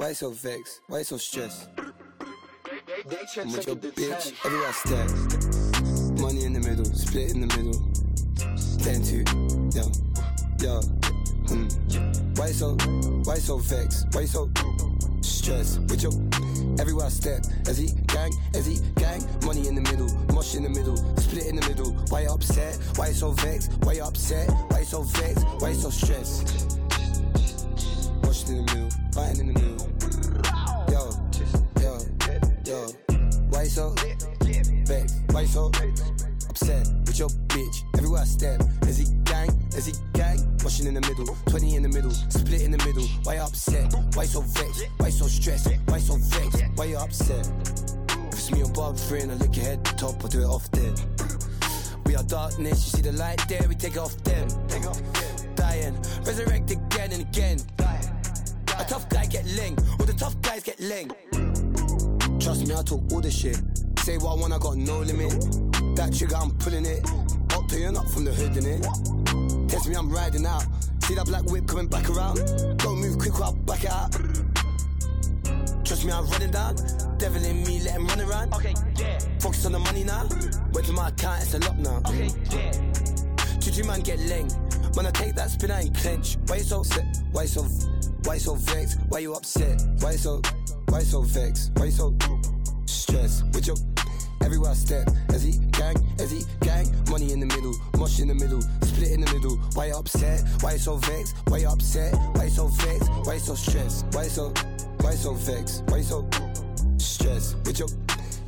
Why so vexed? Why so stressed? I'm with your bitch everywhere I step. Money in the middle, split in the middle. Ten two, yo, yo. Mm. Why so, why so vexed? Why so stressed? With your everywhere I step. As he gang, as he gang. Money in the middle, mosh in the middle, split in the middle. Why you upset? Why you so vexed? Why you upset? Why you so vexed? Why you so stressed? Mosh in the middle, fighting in the middle. Why so upset with your bitch? Everywhere I step, is he gang? Is he gang? Washing in the middle, 20 in the middle, split in the middle. Why you upset? Why you so vexed? Why you so stressed? Why you so vexed? Why you upset? If it's me above three and I lick your head top, I'll do it off there. We are darkness, you see the light there, we take it off them. Dying, resurrect again and again. A tough guy get ling, all the tough guys get ling. Trust me, I talk all the shit. Say what I want, I got no limit. That trigger, I'm pulling it. Up you, not from the hood, innit? Test me, I'm riding out. See that black whip coming back around? Don't move quick, or I'll back it out. Trust me, I'm running down. Devil in me, let him run around. Okay, yeah. Focus on the money now. Went to my account, it's a lot now. Okay, yeah. Juju man get leng. When I take that spin, I ain't clench. Why you so upset? Why you so, why you so vexed? Why you upset? Why you so, why you so vexed? Why you so stressed? With your everywhere I step, as he gang, as he gang, money in the middle, mosh in the middle, split in the middle. Why you upset? Why you so vexed? Why you upset? Why you so vexed? Why you so stressed? Why you so, why you so vexed? Why you so stressed? With your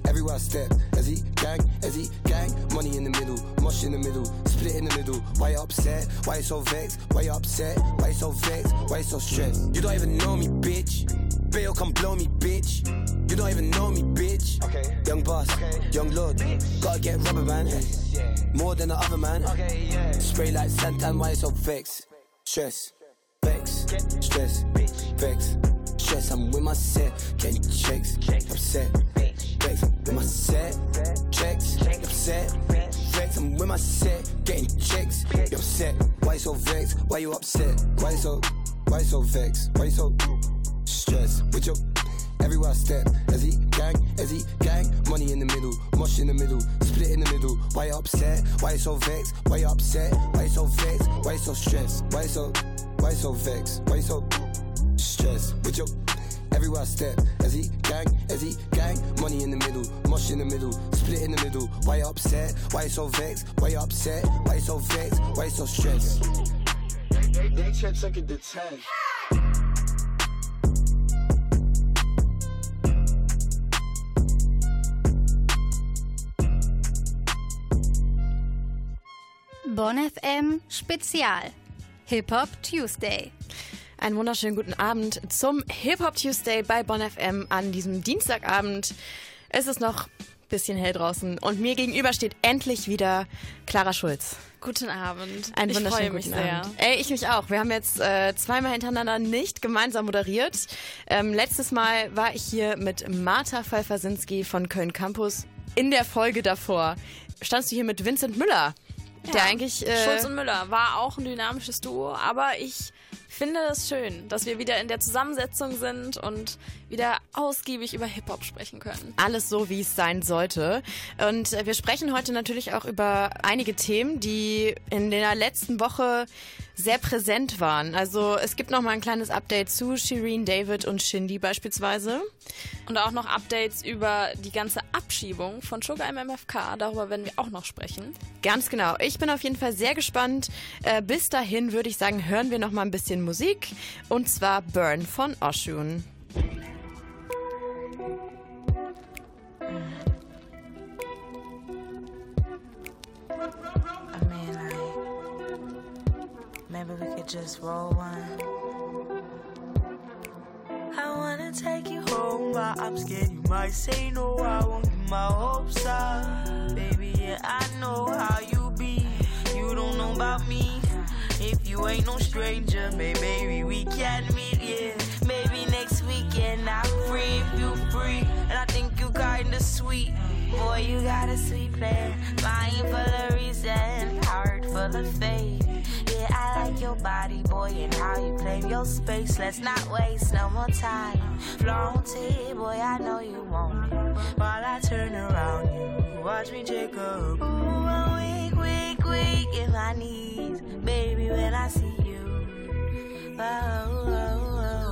everywhere I step, as he gang, as he gang, money in the middle, mosh in the middle, split in the middle. Why you upset? Why you so vexed? Why you upset? Why you so vexed? Why you so stressed? You don't even know me, bitch. Bail come blow me, bitch. You don't even know me, bitch. Okay. Young boss, okay. young lord. Gotta get rubber man. Eh? Yeah. More than the other man. Okay, yeah. Spray like Santan, why you so vexed? Stress, vex, stress, vex, stress. I'm with my set, getting checks, upset, vex. I'm with my set, checks, upset, vex. I'm with my set, getting checks, you upset. Why you so vexed? Why you upset? Why you so, why you so vexed? Why you so stressed? With your everywhere I step. As he gang, as he gang, money in the middle, mush in the middle, split in the middle. Why you upset? Why you so vexed? Why you upset? Why you so vexed? Why you so stressed? Why you so, why you so vexed? Why you so stressed? With your everywhere I step. As he gang, as he gang, money in the middle, mush in the middle, split in the middle. Why you upset? Why you so vexed? Why you upset? Why you so vexed? Why you so stressed? They, they check second to ten. Bonn FM Spezial. Hip Hop Tuesday. Einen wunderschönen guten Abend zum Hip Hop Tuesday bei Bonn FM an diesem Dienstagabend. Es ist noch ein bisschen hell draußen und mir gegenüber steht endlich wieder Clara Schulz. Guten Abend. Einen ich wunderschönen freue mich guten sehr. Abend. Ey, ich mich auch. Wir haben jetzt äh, zweimal hintereinander nicht gemeinsam moderiert. Ähm, letztes Mal war ich hier mit Martha Pfeiffer-Sinski von Köln Campus. In der Folge davor standst du hier mit Vincent Müller, der eigentlich... Äh, Schulz und Müller war auch ein dynamisches Duo, aber ich finde es schön, dass wir wieder in der Zusammensetzung sind und wieder ausgiebig über Hip-Hop sprechen können. alles so, wie es sein sollte. Und äh, wir sprechen heute natürlich auch über einige Themen, die in der letzten Woche sehr präsent waren. Also es gibt noch mal ein kleines Update zu Shireen David und Shindy beispielsweise. Und auch noch Updates über die ganze Abschiebung von Sugar im MFK. Darüber werden wir auch noch sprechen. Ganz genau. Ich bin auf jeden Fall sehr gespannt. Äh, bis dahin würde ich sagen, hören wir noch mal ein bisschen Musik. Und zwar Burn von Oshun. Maybe we could just roll one. I wanna take you home, but I'm scared you might say no. I won't get my hopes up. Baby, yeah, I know how you be. You don't know about me. If you ain't no stranger, maybe we can meet, yeah. Maybe next weekend I'm free if you free. And I think you kinda sweet. Boy, you got a sweet plan. Mind full of reason, heart full of faith. Yeah, I like your body, boy, and how you claim your space. Let's not waste no more time. Flaunted, boy, I know you want it. While I turn around you, watch me take a Ooh, I'm weak, weak, weak in my knees, baby, when I see you. Oh, oh, oh.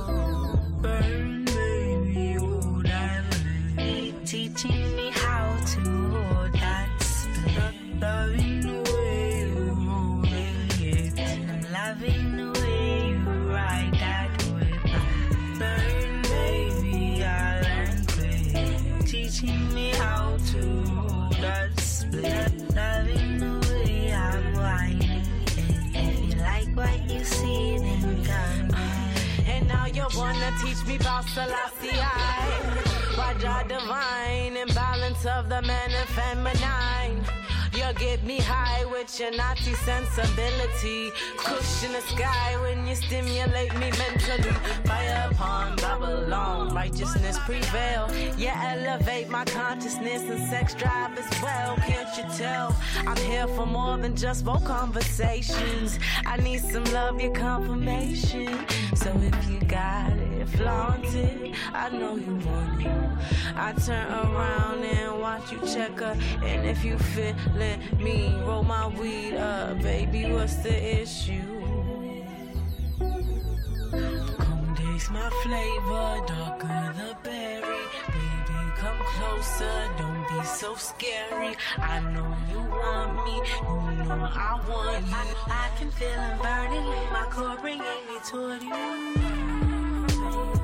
Your Nazi sensibility. Kush in the sky when you stimulate me mentally. Fire upon Babylon, righteousness prevail. Yeah, elevate my consciousness and sex drive as well. Can't you tell? I'm here for more than just for conversations. I need some love, your confirmation. So if you got it, flaunt it I know you want it I turn around and watch you check her And if you feeling me, roll my weed up Baby, what's the issue? Come taste my flavor, darker the berry. Baby, come closer, don't be so scary. I know you want me, you know I want you. I can feel it burning my core, bringing me toward you. Burn,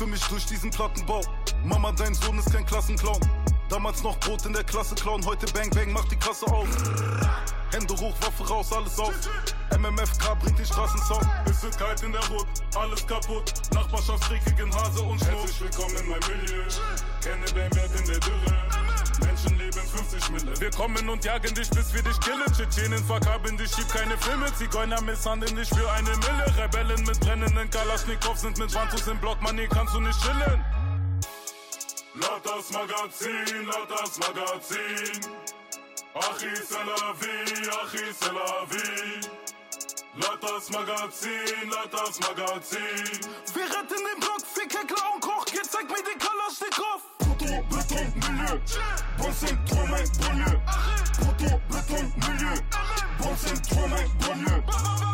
Kämpfe mich durch diesen Plattenbau. Mama, dein Sohn ist kein Klassenclown. Damals noch Brot in der Klasse klauen, heute Bang Bang macht die Kasse auf. Hände hoch, Waffe raus, alles auf. MMFK bringt den Straßensound. Es wird kalt in der Hut, alles kaputt. Nachbarschaftskrieg gegen Hase und Schnurr. Herzlich willkommen in meinem Milieu. Kenne dein Wert in der Dürre. Menschen leben 50 Mille. Wir kommen und jagen dich, bis wir dich killen. Tschetschenen verkabeln dich, schieb keine Filme. Zigeuner misshandeln dich für eine Mille. Rebellen mit brennenden Kalaschnikow sind mit Wantus im Block, hier kannst du nicht chillen. Laut das Magazin, laut das Magazin. Achi Selavi, Achi Selavi. Laut das Magazin, laut das Magazin. Wir retten den Block, Ficker, Clown, Koch, jetzt zeig mir den Kalaschnikow. Proto, Beton, Milieu. Bon Centre, mein Banlieue. Proto, Beton, Milieu. Bon Centre, mein Banlieue.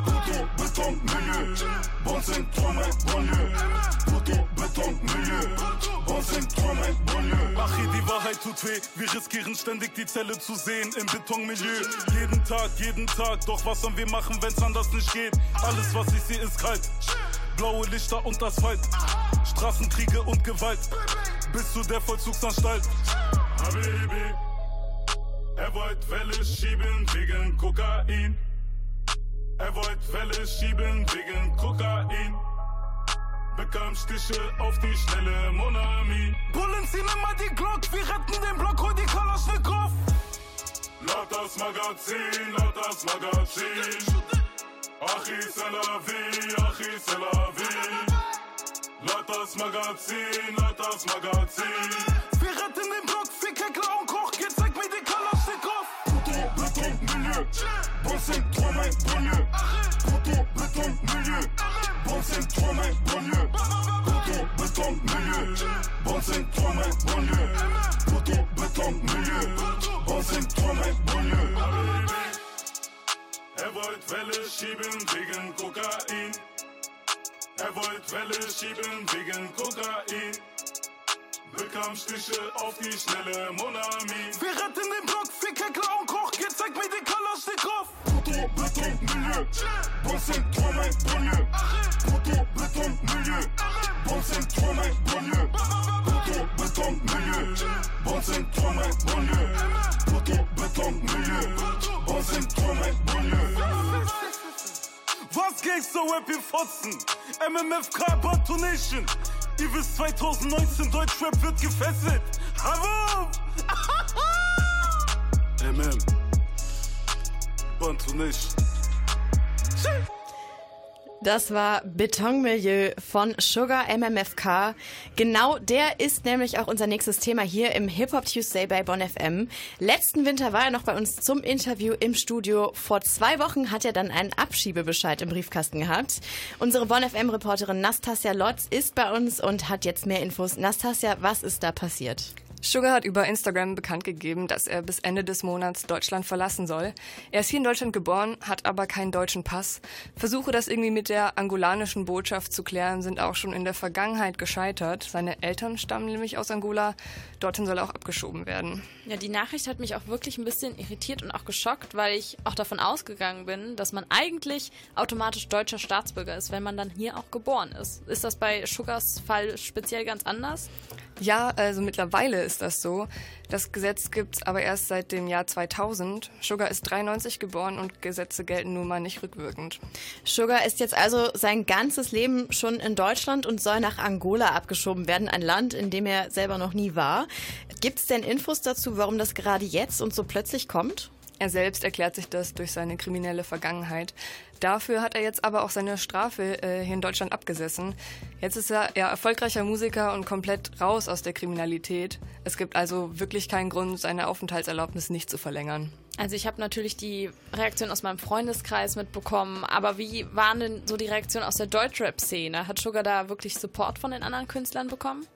Proto, Beton, Milieu. Bon Centre, mein Banlieue. Proto, Beton, Milieu. Bon Centre, mein Banlieue. Achi, die Wahrheit tut weh. Wir riskieren ständig die Zelle zu sehen im Betonmilieu. Jeden Tag, jeden Tag. Doch was sollen wir machen, wenn's anders nicht geht? Alles, was ich sehe, ist kalt. Blaue Lichter und Asphalt. Straßenkriege und Gewalt. Bis zu der Vollzugsanstalt. Habibi, er wollt Welle schieben wegen Kokain. Er wollt Welle schieben wegen Kokain. Bekam Stiche auf die schnelle Monami. Bullen ziehen immer die Glock, wir retten den Block, hol die Kalaschnikow. Laut das Magazin, laut das Magazin. Achi Selavi, Achi Selavi. Laut das Magazin, laut das Magazin. Wir retten den Block, Ficker, Clown, Koch, jetzt zeig mir den Kalaschnikow. Proto, Beton, Milieu. Bon 5-3 main banlieue Poteau, béton, milieu Bon 5-3 main banlieue Poteau, béton, milieu Bon 5-3 main banlieue Poteau, béton, milieu Bon 5-3 main banlieue Er wollt Welle schieben wegen Kokain. Er wollt Welle schieben wegen Kokain. Bekam Stiche auf die schnelle Monami Wir retten den Block, Ficker, Clown, Koch Gezeig mir den Kalaschnikow Poteau, Beton, Milieu. Bon 5-3 main banlieue Poteau, Beton, Milieu. Bon 5-3 main banlieue Poteau, Beton, Milieu. Bon 5-3 main banlieue Poteau, Beton, Milieu Bon 5-3 main banlieue was Gangster-Rap ihr Fotzen? MMFK Bantu Nation. Ihr wisst 2019 Deutschrap wird gefesselt. Havo! MM. Bantu Nation. Das war Betonmilieu von Sugar MMFK. Genau der ist nämlich auch unser nächstes Thema hier im Hip Hop Tuesday bei Bonn FM. Letzten Winter war er noch bei uns zum Interview im Studio. Vor zwei Wochen hat er dann einen Abschiebebescheid im Briefkasten gehabt. Unsere Bonn FM Reporterin Nastasia Lotz ist bei uns und hat jetzt mehr Infos. Nastasia, was ist da passiert? Sugar hat über Instagram bekannt gegeben, dass er bis Ende des Monats Deutschland verlassen soll. Er ist hier in Deutschland geboren, hat aber keinen deutschen Pass. Versuche, das irgendwie mit der angolanischen Botschaft zu klären, sind auch schon in der Vergangenheit gescheitert. Seine Eltern stammen nämlich aus Angola. Dorthin soll er auch abgeschoben werden. Ja, die Nachricht hat mich auch wirklich ein bisschen irritiert und auch geschockt, weil ich auch davon ausgegangen bin, dass man eigentlich automatisch deutscher Staatsbürger ist, wenn man dann hier auch geboren ist. Ist das bei Sugars Fall speziell ganz anders? Ja, also mittlerweile ist das so. Das Gesetz gibt's aber erst seit dem Jahr 2000. Sugar ist 93 geboren und Gesetze gelten nun mal nicht rückwirkend. Sugar ist jetzt also sein ganzes Leben schon in Deutschland und soll nach Angola abgeschoben werden, ein Land, in dem er selber noch nie war. Gibt's denn Infos dazu, warum das gerade jetzt und so plötzlich kommt? Er selbst erklärt sich das durch seine kriminelle Vergangenheit. Dafür hat er jetzt aber auch seine Strafe äh, hier in Deutschland abgesessen. Jetzt ist er ja erfolgreicher Musiker und komplett raus aus der Kriminalität. Es gibt also wirklich keinen Grund, seine Aufenthaltserlaubnis nicht zu verlängern. Also ich habe natürlich die Reaktion aus meinem Freundeskreis mitbekommen, aber wie waren denn so die Reaktionen aus der Deutschrap-Szene? Hat Sugar da wirklich Support von den anderen Künstlern bekommen?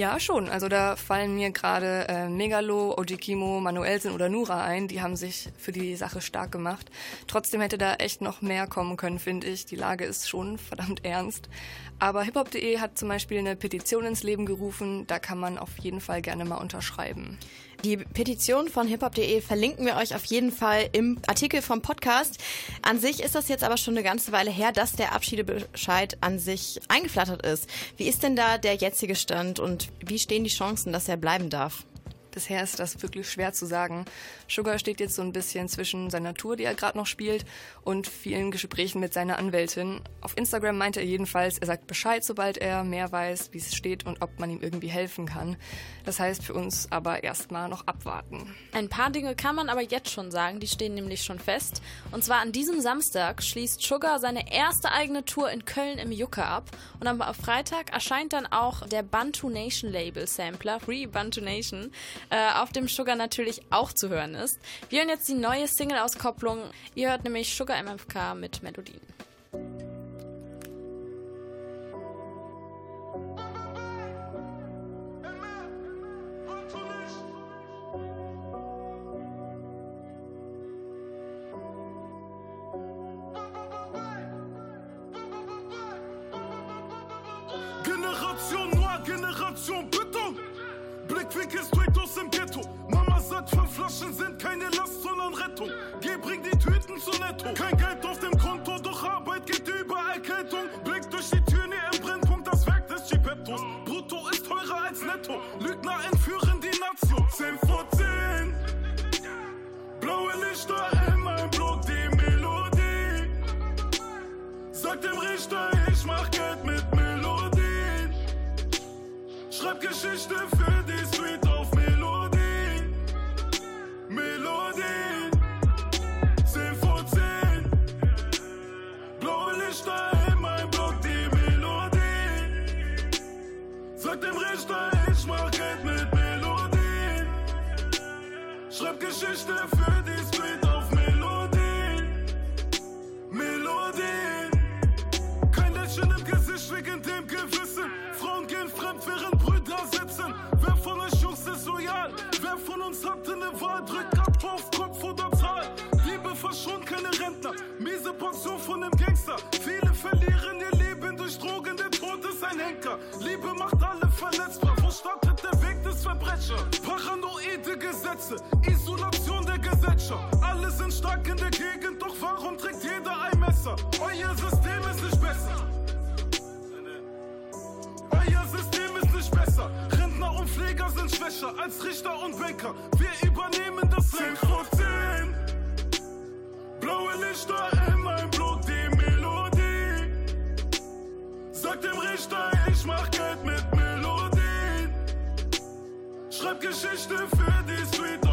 Ja, schon. Also da fallen mir gerade äh, Megalo, Ojikimo, Manuelsen oder Nura ein. Die haben sich für die Sache stark gemacht. Trotzdem hätte da echt noch mehr kommen können, finde ich. Die Lage ist schon verdammt ernst. Aber hiphop.de hat zum Beispiel eine Petition ins Leben gerufen. Da kann man auf jeden Fall gerne mal unterschreiben. Die Petition von hiphop.de verlinken wir euch auf jeden Fall im Artikel vom Podcast. An sich ist das jetzt aber schon eine ganze Weile her, dass der Abschiedebescheid an sich eingeflattert ist. Wie ist denn da der jetzige Stand und wie stehen die Chancen, dass er bleiben darf? Bisher ist das wirklich schwer zu sagen. Sugar steht jetzt so ein bisschen zwischen seiner Tour, die er gerade noch spielt, und vielen Gesprächen mit seiner Anwältin. Auf Instagram meinte er jedenfalls, er sagt Bescheid, sobald er mehr weiß, wie es steht und ob man ihm irgendwie helfen kann. Das heißt für uns aber erstmal noch abwarten. Ein paar Dinge kann man aber jetzt schon sagen, die stehen nämlich schon fest. Und zwar an diesem Samstag schließt Sugar seine erste eigene Tour in Köln im Jucke ab. Und am Freitag erscheint dann auch der Bantu Nation Label Sampler, Free Bantu Nation äh, auf dem Sugar natürlich auch zu hören ist. Wir hören jetzt die neue Single-Auskopplung. Ihr hört nämlich Sugar MFK mit Melodien. Flaschen sind keine Last, sondern Rettung. Geh, bring die Tüten zu Netto. Kein Geld auf dem Konto, doch Arbeit geht über Erkältung. Blick durch die Tür, nie im Brennpunkt, das Werk des Chippettos. Brutto ist teurer als Netto. Lügner entführen die Nation. 10 vor 10. Blaue Lichter in meinem Blut, die Melodie. Sag dem Richter, ich mach Geld mit Melodien. Schreib Geschichte für die Geschichte für die Street auf Melodie. Melodie. Kein Lächeln im Gesicht wegen dem Gewissen. Frauen gehen fremd, während Brüder sitzen. Wer von euch Jungs ist loyal? Wer von uns hat eine Wahl? Drückt ab auf Kopf oder Zahl. Liebe verschont keine Rentner. Miese Portion von einem Gangster. Viele verlieren ihr Leben durch Drogen. Der Tod ist ein Henker. Liebe macht Verbrechers? Paranoide Gesetze, Isolation der Gesellschaft. Alle sind stark in der Gegend, doch warum trägt jeder ein Messer? Euer System ist nicht besser. Euer System ist nicht besser. Rentner und Pfleger sind schwächer als Richter und Banker. Wir übernehmen das 10 vor 10. Blaue Lichter in meinem Blut, die Melodie. Sag dem Richter, ich mach Geld mit. Schreib Geschichte für die Street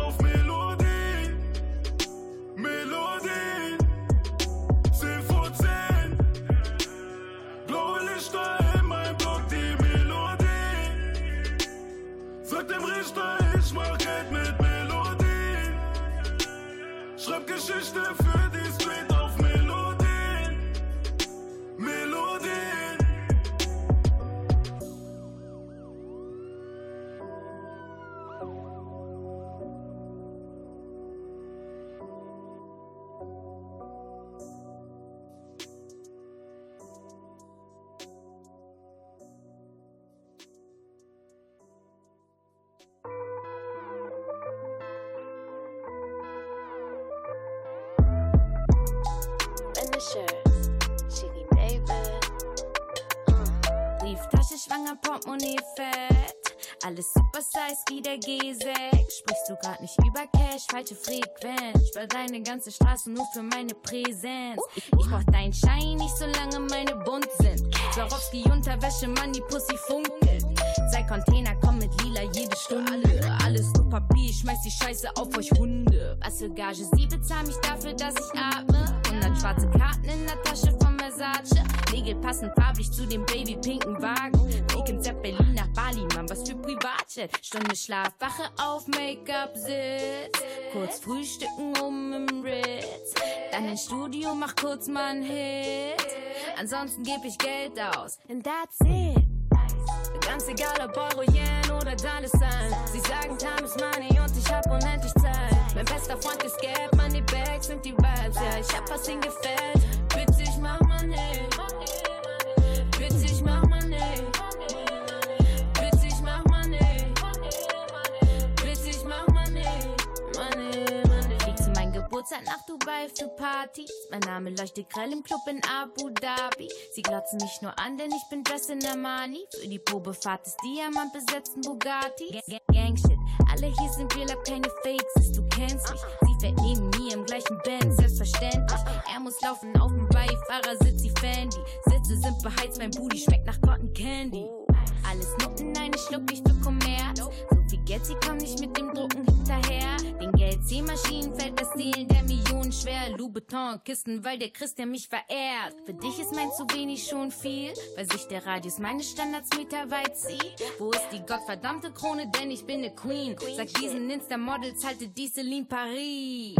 size wie der G6. Sprichst du grad nicht über Cash, falsche Frequenz. Spar deine ganze Straße nur für meine Präsenz. Ich, ich brauch deinen Schein nicht, solange meine bunt sind. Swarovski Unterwäsche, Money, Pussy funkelt. Zwei Container kommen mit lila jede Stunde. Alles nur Papier, ich schmeiß die Scheiße auf euch Hunde. Was für Gage, sie bezahlen mich dafür, dass ich atme. 100 schwarze Karten in der Tasche von Versace. Nägel passen farblich zu dem babypinken Wagen. Weekend Berlin nach Bali, Mann, was für Privatjet. Stunde Schlaf, wache auf, Make-up, Sitz. Kurz frühstücken um im Ritz. Dann ins Studio, mach kurz mal einen Hit. Ansonsten geb ich Geld aus. And that's it. Ganz egal ob Euro, Yen oder Dollar Sign. Sie sagen Time is Money und ich hab unendlich Zeit. Mein bester Freund ist Gap, Money Bags sind die Vibes. Ja, ich hab was ihm gefällt. Ich mach Money. Bitte, ich mach Money. Bitte, ich mach Money. Bitte, ich mach Money. Money, Money. Flieg zu meinem Geburtstag nach Dubai für Partys. Mein Name leuchtet grell im Club in Abu Dhabi. Sie glotzen mich nur an, denn ich bin dressed in Armani. Für die Probefahrt des Diamant besetzten Bugatti. Gang, Gang Shit, alle hier sind real, hab keine Fakes. Du kennst mich. Sie fährt neben mir im gleichen Band, selbstverständlich. Er muss laufen auf dem Beifahrersitz, sie Fendi. Sitze sind beheizt, mein Booty schmeckt nach Cotton Candy. Alles Nutten, nein, ich schluck nicht für Kommerz. Geld, sie kommen nicht mit dem Drucken hinterher. Den Geldziehmaschinen fällt das Zielen der Millionen schwer. Louboutin, Kisten, weil der Christian mich verehrt. Für dich ist mein zu wenig schon viel, weil sich der Radius meines Standards meterweit zieht. Wo ist die gottverdammte Krone, denn ich bin ne Queen. Sag diesen Insta-Models, halte die Celine Paris.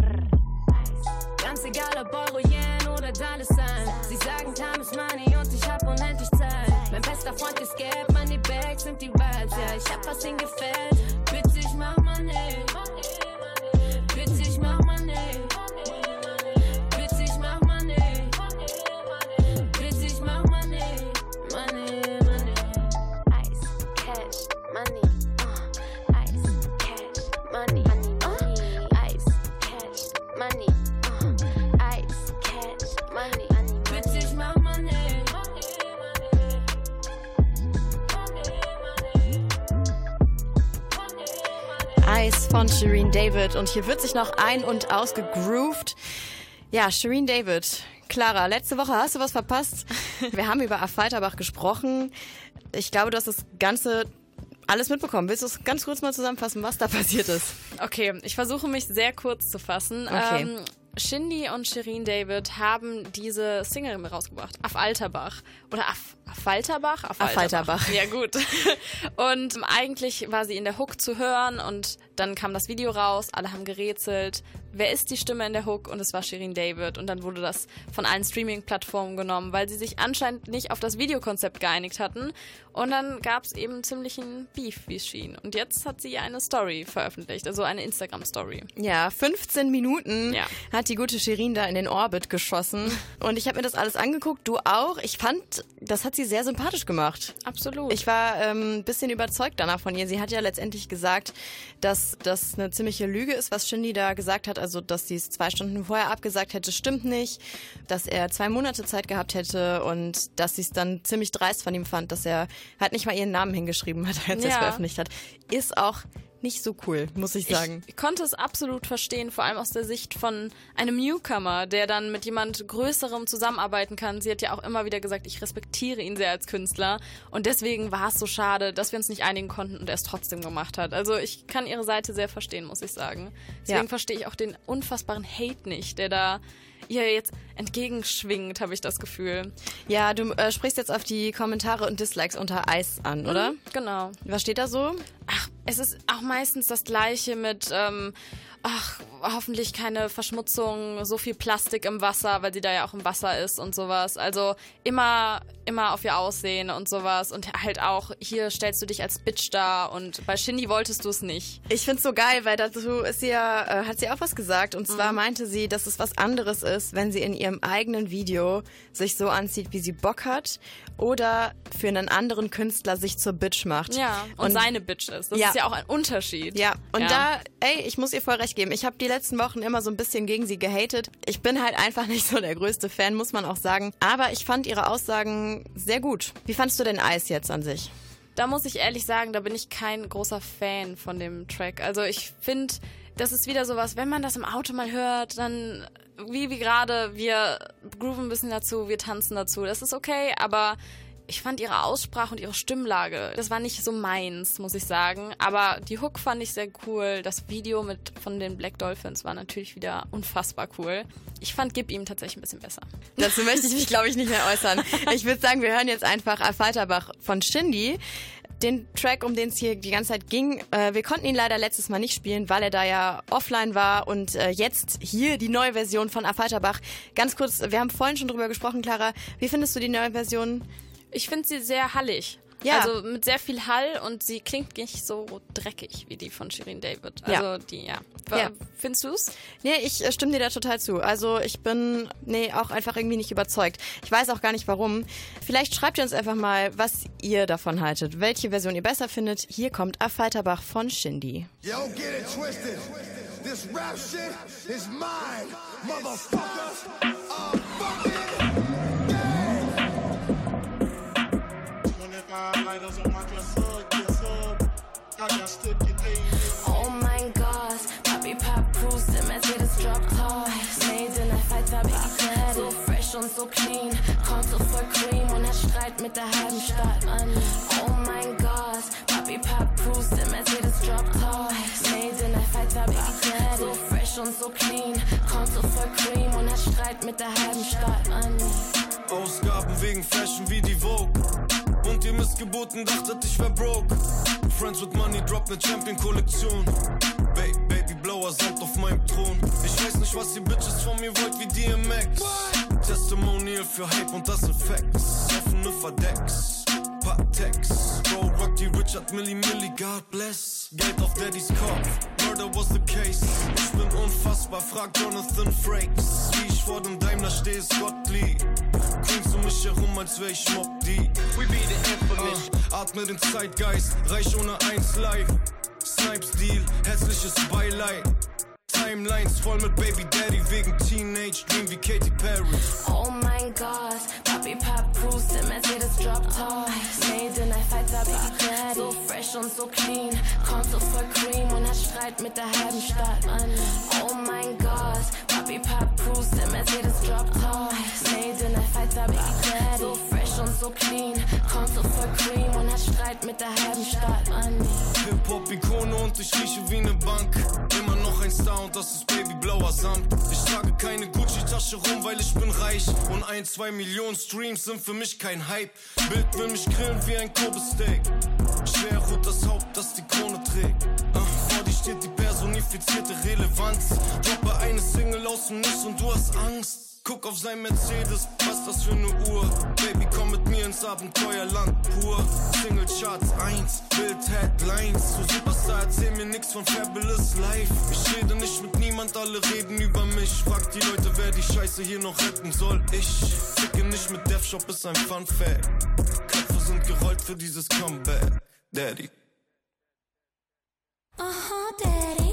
Ganz egal ob Euro, Yen oder Dollar Sign. Sie sagen Time is Money und ich hab unendlich Zeit. Mein bester Freund ist Gap, Money Bags sind die Vibes. Ja, ich hab was ihm gefällt. Ich mach Money. Bitte, von Shireen David. Und hier wird sich noch ein- und ausgegroovt. Ja, Shireen David. Clara, letzte Woche hast du was verpasst. Wir haben über Affalterbach gesprochen. Ich glaube, du hast das Ganze alles mitbekommen. Willst du es ganz kurz mal zusammenfassen, was da passiert ist? Okay, ich versuche mich sehr kurz zu fassen. Okay. Ähm, Shindy und Shirin David haben diese Single rausgebracht. Auf Alterbach. Oder Af Affalterbach? Affalterbach. Ja, gut. Und eigentlich war sie in der Hook zu hören und dann kam das Video raus, alle haben gerätselt, wer ist die Stimme in der Hook und es war Shirin David und dann wurde das von allen Streaming-Plattformen genommen, weil sie sich anscheinend nicht auf das Videokonzept geeinigt hatten und dann gab es eben ziemlichen Beef, wie es schien. Und jetzt hat sie eine Story veröffentlicht, also eine Instagram-Story. Ja, 15 Minuten Ja. hat die gute Shirin da in den Orbit geschossen. Und ich habe mir das alles angeguckt, du auch. Ich fand, das hat sie sehr sympathisch gemacht. Absolut. Ich war ähm, ein bisschen überzeugt danach von ihr. Sie hat ja letztendlich gesagt, dass das eine ziemliche Lüge ist, was Shindy da gesagt hat. Also, dass sie es zwei Stunden vorher abgesagt hätte, stimmt nicht. Dass er zwei Monate Zeit gehabt hätte und dass sie es dann ziemlich dreist von ihm fand, dass er halt nicht mal ihren Namen hingeschrieben hat, als er es Ja. veröffentlicht hat. Ist auch nicht so cool, muss ich sagen. Ich konnte es absolut verstehen, vor allem aus der Sicht von einem Newcomer, der dann mit jemand Größerem zusammenarbeiten kann. Sie hat ja auch immer wieder gesagt, ich respektiere ihn sehr als Künstler und deswegen war es so schade, dass wir uns nicht einigen konnten und er es trotzdem gemacht hat. Also ich kann ihre Seite sehr verstehen, muss ich sagen. Deswegen Ja. verstehe ich auch den unfassbaren Hate nicht, der da ihr jetzt entgegenschwingt, habe ich das Gefühl. Ja, du äh, sprichst jetzt auf die Kommentare und Dislikes unter Eis an, oder? Mhm, genau. Was steht da so? Ach, es ist auch meistens das Gleiche mit, ähm, ach, hoffentlich keine Verschmutzung, so viel Plastik im Wasser, weil sie da ja auch im Wasser ist und sowas. Also immer, immer auf ihr Aussehen und sowas. Und halt auch, hier stellst du dich als Bitch dar und bei Shindy wolltest du es nicht. Ich find's so geil, weil dazu ist sie ja, äh, hat sie auch was gesagt. Und zwar meinte sie, dass es was anderes ist, wenn sie in ihrem eigenen Video sich so anzieht, wie sie Bock hat, oder für einen anderen Künstler sich zur Bitch macht. Ja, und, seine Bitch ist. Das Ja. ist ja auch ein Unterschied. Ja, und Ja. da, ey, ich muss ihr voll recht geben. Ich habe die letzten Wochen immer so ein bisschen gegen sie gehatet. Ich bin halt einfach nicht so der größte Fan, muss man auch sagen. Aber ich fand ihre Aussagen sehr gut. Wie fandst du denn Eis jetzt an sich? Da muss ich ehrlich sagen, da bin ich kein großer Fan von dem Track. Also ich finde, das ist wieder sowas, wenn man das im Auto mal hört, dann wie, wie gerade, wir grooven ein bisschen dazu, wir tanzen dazu. Das ist okay, aber ich fand ihre Aussprache und ihre Stimmlage, das war nicht so meins, muss ich sagen. Aber die Hook fand ich sehr cool. Das Video mit von den Black Dolphins war natürlich wieder unfassbar cool. Ich fand Gib ihm tatsächlich ein bisschen besser. Dazu möchte ich mich, glaube ich, nicht mehr äußern. Ich würde sagen, wir hören jetzt einfach Falterbach von Shindy. Den Track, um den es hier die ganze Zeit ging. Äh, wir konnten ihn leider letztes Mal nicht spielen, weil er da ja offline war. Und äh, jetzt hier die neue Version von Falterbach. Ganz kurz, wir haben vorhin schon drüber gesprochen, Clara. Wie findest du die neue Version? Ich finde sie sehr hallig. Ja. Also mit sehr viel Hall und sie klingt nicht so dreckig wie die von Shirin David. Also Ja. die, ja. Ja. Findest du's? Nee, ich äh, stimme dir da total zu. Also ich bin, nee, auch einfach irgendwie nicht überzeugt. Ich weiß auch gar nicht warum. Vielleicht schreibt ihr uns einfach mal, was ihr davon haltet. Welche Version ihr besser findet. Hier kommt Falterbach von Shindy. Yo, get it twisted. This rap shit is mine, motherfuckers. Uh, fuck it. Oh mein Gott, Papi Pap Cruise im Mercedes Drop Top. Made in der Fighter Biggie Daddy. So fresh und so clean, Konto voll Cream und er streit mit der halben Stadt. Mann. Oh mein Gott, Papi Pap Cruise im Mercedes Drop Top. Made in der Fighter Biggie Daddy. So fresh und so clean, Konto voll Cream und er streit mit der halben Stadt. Mann. Ausgaben wegen Fashion wie die Vogue. Missgeburten dachtet, ich wär broke. Friends with Money drop ne Champion-Kollektion. Ba Baby Blower samt auf meinem Thron. Ich weiß nicht, was ihr Bitches von mir wollt wie DMX. Testimonial für Hype und das Facts. Offene Verdecks. Patex. Bro, rock die Richard Milli Milli, God bless. Geld auf Daddys Kopf. Murder was the case. Unfassbar, frag Jonathan Frakes. Wie ich vor dem Daimler stehe, Scott Lee. Queens um mich herum, als wär ich Mob D. We be the infamous. Uh, atme den Zeitgeist, reich ohne eins live. Snipes Deal, hässliches Beileid. Timelines voll mit Baby Daddy wegen Teenage Dream wie Katy Perry. Oh mein Gott, Papi Pap Cruise im Mercedes Drop Top. Made in der Fighter Daddy. So fresh und so clean, Konto voll Cream und er streit mit der halben Stadt. Mann. Oh mein Gott, Papi Pap Cruise im Mercedes Drop Top. Made in der Fighter Daddy. So fresh und so clean, Konto voll Cream und er streit mit der halben Stadt. Mann. Hip-Hop-Ikone und ich rieche wie ne Bank. Immer noch ein Star und das ist Baby Blauer Samt. Ich trage keine Gucci-Tasche rum, weil ich bin reich. Und ein, zwei Millionen Streams sind für mich kein Hype. Bild will mich grillen wie ein Kobe-Steak. Schwer ruht das Haupt, das die Krone trägt. Ah, vor die existiert die personifizierte Relevanz. Droppe eine Single aus dem Nichts und du hast Angst. Guck auf sein Mercedes, was das für eine Uhr. Baby, komm mit mir ins Abenteuerland pur. Single Charts 1, Bild Headlines. So Superstar, erzähl mir nix von Fabulous Life. Ich rede nicht mit niemand, alle reden über mich. Frag die Leute, wer die Scheiße hier noch retten soll. Ich ficke nicht mit Death Shop, ist ein Fun Fact. Köpfe sind gerollt für dieses Comeback. Daddy. Aha, Daddy.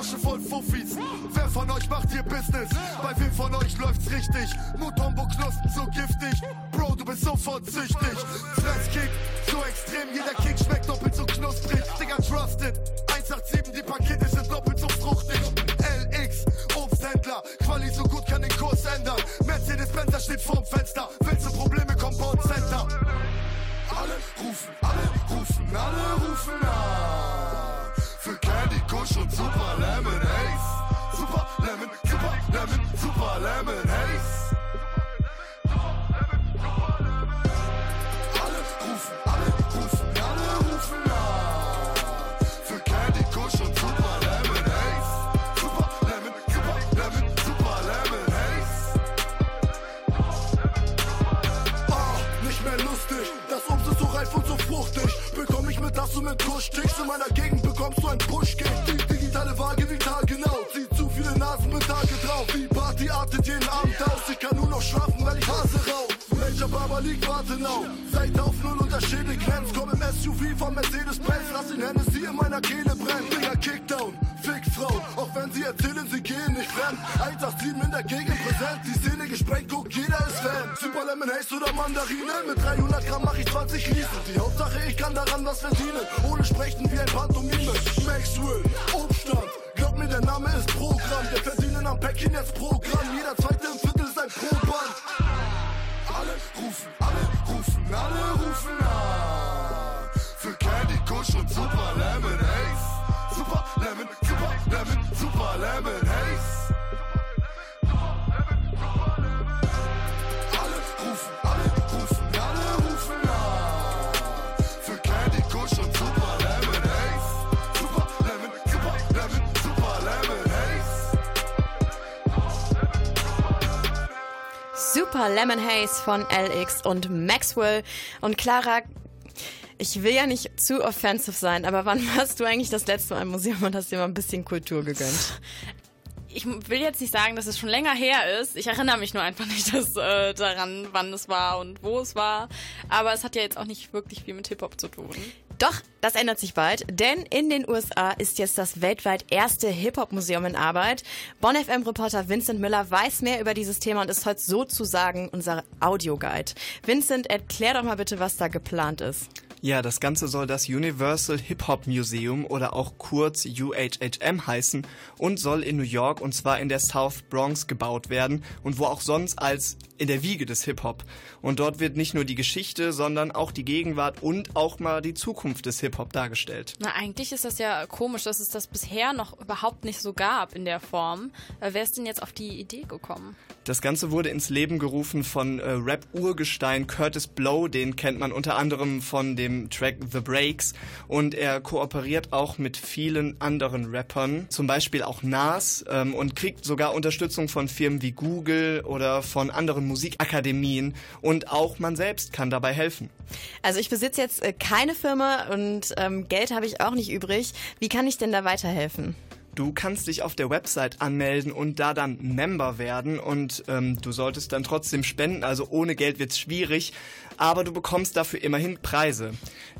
Bauchtasche voll Fuffis. Wer von euch macht hier Business? Bei wem von euch läuft's richtig? Mutombo Lemon Haze von LX und Maxwell. Und Clara, ich will ja nicht zu offensive sein, aber wann warst du eigentlich das letzte Mal im Museum und hast dir mal ein bisschen Kultur gegönnt? Ich will jetzt nicht sagen, dass es schon länger her ist. Ich erinnere mich nur einfach nicht dass, äh, daran, wann es war und wo es war. Aber es hat ja jetzt auch nicht wirklich viel mit Hip-Hop zu tun. Doch, das ändert sich bald, denn in den USA ist jetzt das weltweit erste Hip-Hop-Museum in Arbeit. Bonn FM-Reporter Vincent Müller weiß mehr über dieses Thema und ist heute sozusagen unser Audioguide. Vincent, erklär doch mal bitte, was da geplant ist. Ja, das Ganze soll das Universal Hip Hop Museum oder auch kurz UHHM heißen und soll in New York und zwar in der South Bronx gebaut werden und wo auch sonst als in der Wiege des Hip Hop. Und dort wird nicht nur die Geschichte, sondern auch die Gegenwart und auch mal die Zukunft des Hip Hop dargestellt. Na, eigentlich ist das ja komisch, dass es das bisher noch überhaupt nicht so gab in der Form. Äh, wer ist denn jetzt auf die Idee gekommen? Das Ganze wurde ins Leben gerufen von äh, Rap-Urgestein Curtis Blow, den kennt man unter anderem von dem dem Track The Breaks und er kooperiert auch mit vielen anderen Rappern, zum Beispiel auch Nas ähm, und kriegt sogar Unterstützung von Firmen wie Google oder von anderen Musikakademien und auch man selbst kann dabei helfen. Also ich besitze jetzt äh, keine Firma und ähm, Geld habe ich auch nicht übrig. Wie kann ich denn da weiterhelfen? Du kannst dich auf der Website anmelden und da dann Member werden und ähm, du solltest dann trotzdem spenden, also ohne Geld wird's schwierig, aber du bekommst dafür immerhin Preise.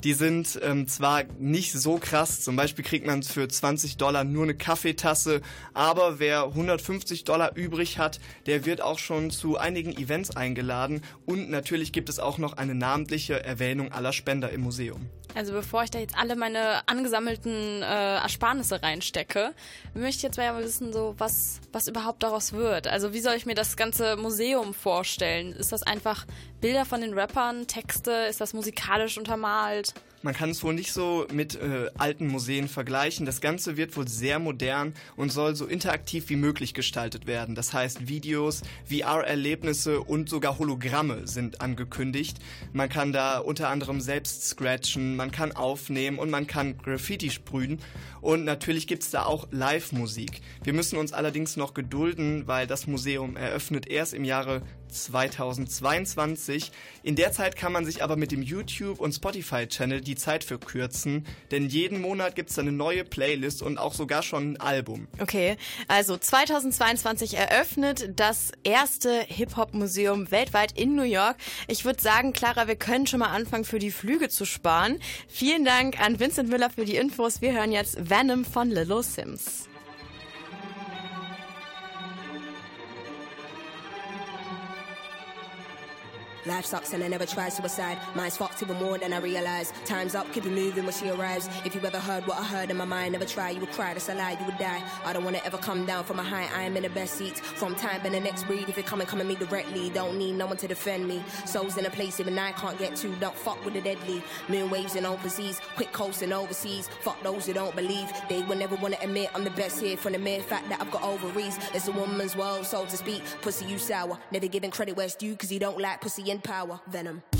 Die sind ähm, zwar nicht so krass, zum Beispiel kriegt man für 20 Dollar nur eine Kaffeetasse, aber wer 150 Dollar übrig hat, der wird auch schon zu einigen Events eingeladen und natürlich gibt es auch noch eine namentliche Erwähnung aller Spender im Museum. Also bevor ich da jetzt alle meine angesammelten äh, Ersparnisse reinstecke, möchte ich jetzt mal wissen, so was, was überhaupt daraus wird. Also wie soll ich mir das ganze Museum vorstellen? Ist das einfach Bilder von den Rappern, Texte? Ist das musikalisch untermalt? Man kann es wohl nicht so mit äh, alten Museen vergleichen. Das Ganze wird wohl sehr modern und soll so interaktiv wie möglich gestaltet werden. Das heißt, Videos, VR-Erlebnisse und sogar Hologramme sind angekündigt. Man kann da unter anderem selbst scratchen, man kann aufnehmen und man kann Graffiti sprühen. Und natürlich gibt es da auch Live-Musik. Wir müssen uns allerdings noch gedulden, weil das Museum eröffnet erst im Jahre 2022. In der Zeit kann man sich aber mit dem YouTube- und Spotify-Channel die Zeit verkürzen, denn jeden Monat gibt es eine neue Playlist und auch sogar schon ein Album. Okay, also 2022 eröffnet das erste Hip-Hop-Museum weltweit in New York. Ich würde sagen, Clara, wir können schon mal anfangen, für die Flüge zu sparen. Vielen Dank an Vincent Müller für die Infos. Wir hören jetzt Venom von Little Sims. Life sucks and I never try suicide. Mine's fucked even more than I realize. Time's up, keep it moving when she arrives. If you ever heard what I heard in my mind, never try, you would cry, that's a lie, you would die. I don't wanna ever come down from a high, I am in the best seat. From time and the next breed, if you come and come at me directly, don't need no one to defend me. Souls in a place even I can't get to, don't fuck with the deadly. Moon waves in overseas, quick coasting overseas. Fuck those who don't believe, they will never wanna admit I'm the best here from the mere fact that I've got ovaries. It's a woman's world, so to speak. Pussy, you sour. Never giving credit where it's due, cause you don't like pussy in power. Venom.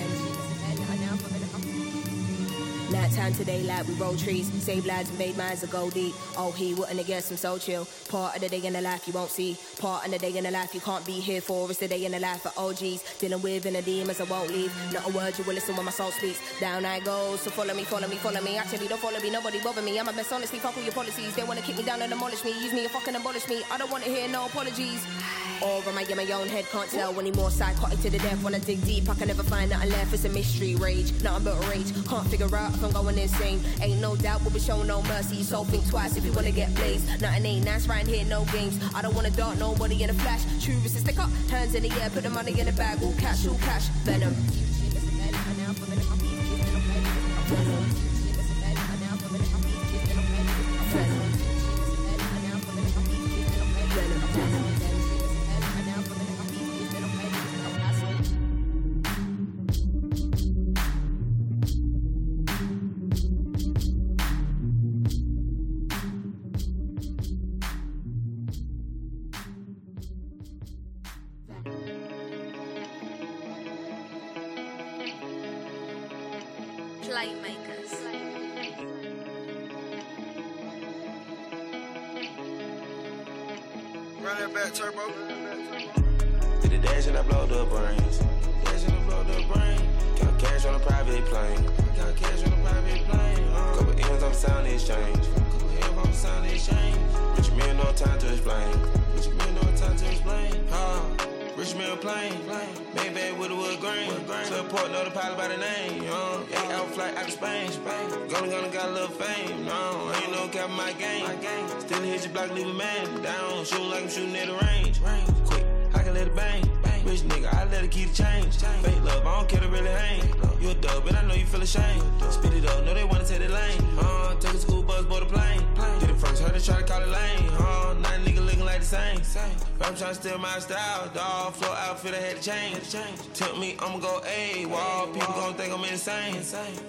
Nighttime today, daylight, we roll trees, save lives and made minds that go deep. Oh, he wouldn't have guessed I'm so chill. Part of the day in the life you won't see. Part of the day in the life you can't be here for. It's the day in the life of OGs. Dealing with inner demons I won't leave. Not a word you will listen when my soul speaks. Down I go, so follow me, follow me, follow me. Actually, don't follow me, nobody bother me. I'm a best honestly, fuck all your policies. They wanna kick me down and demolish me. Use me and fucking abolish me. I don't wanna hear no apologies. Or am I in my own head? Can't tell anymore. Psychotic to the death. When I dig deep, I can never find nothing left. It's a mystery rage. Nothing but rage. Can't figure out I'm going insane. Ain't no doubt we'll be showing no mercy. So think twice if you wanna get blazed. Nothing ain't nice right here, no games. I don't wanna dart nobody in a flash. True is to stick up. Hands in the air, put the money in the bag. All cash, all cash. Venom. Playmakers. Port, know the pilot by the name. Uh, eight hour flight out of Spain. Spain. Gonna, gonna got a little fame. No, ain't no cap in my game. Still hit your block, leave a man down. Shooting like I'm shooting at the range. Quick, I can let it bang. bang. Rich nigga, I let it keep the change. Fake love, I don't care to really hang. You a dub, but I know you feel ashamed. Spit it up, know they wanna take the lane. Uh, take a school bus, board a plane. Did it first, heard they try to call it lane. Uh, nine nigga looking like the same. Rap trying to steal my style, dog. Flow outfit, I had to change. Took me, I'ma go A wall. People gon' think I'm insane.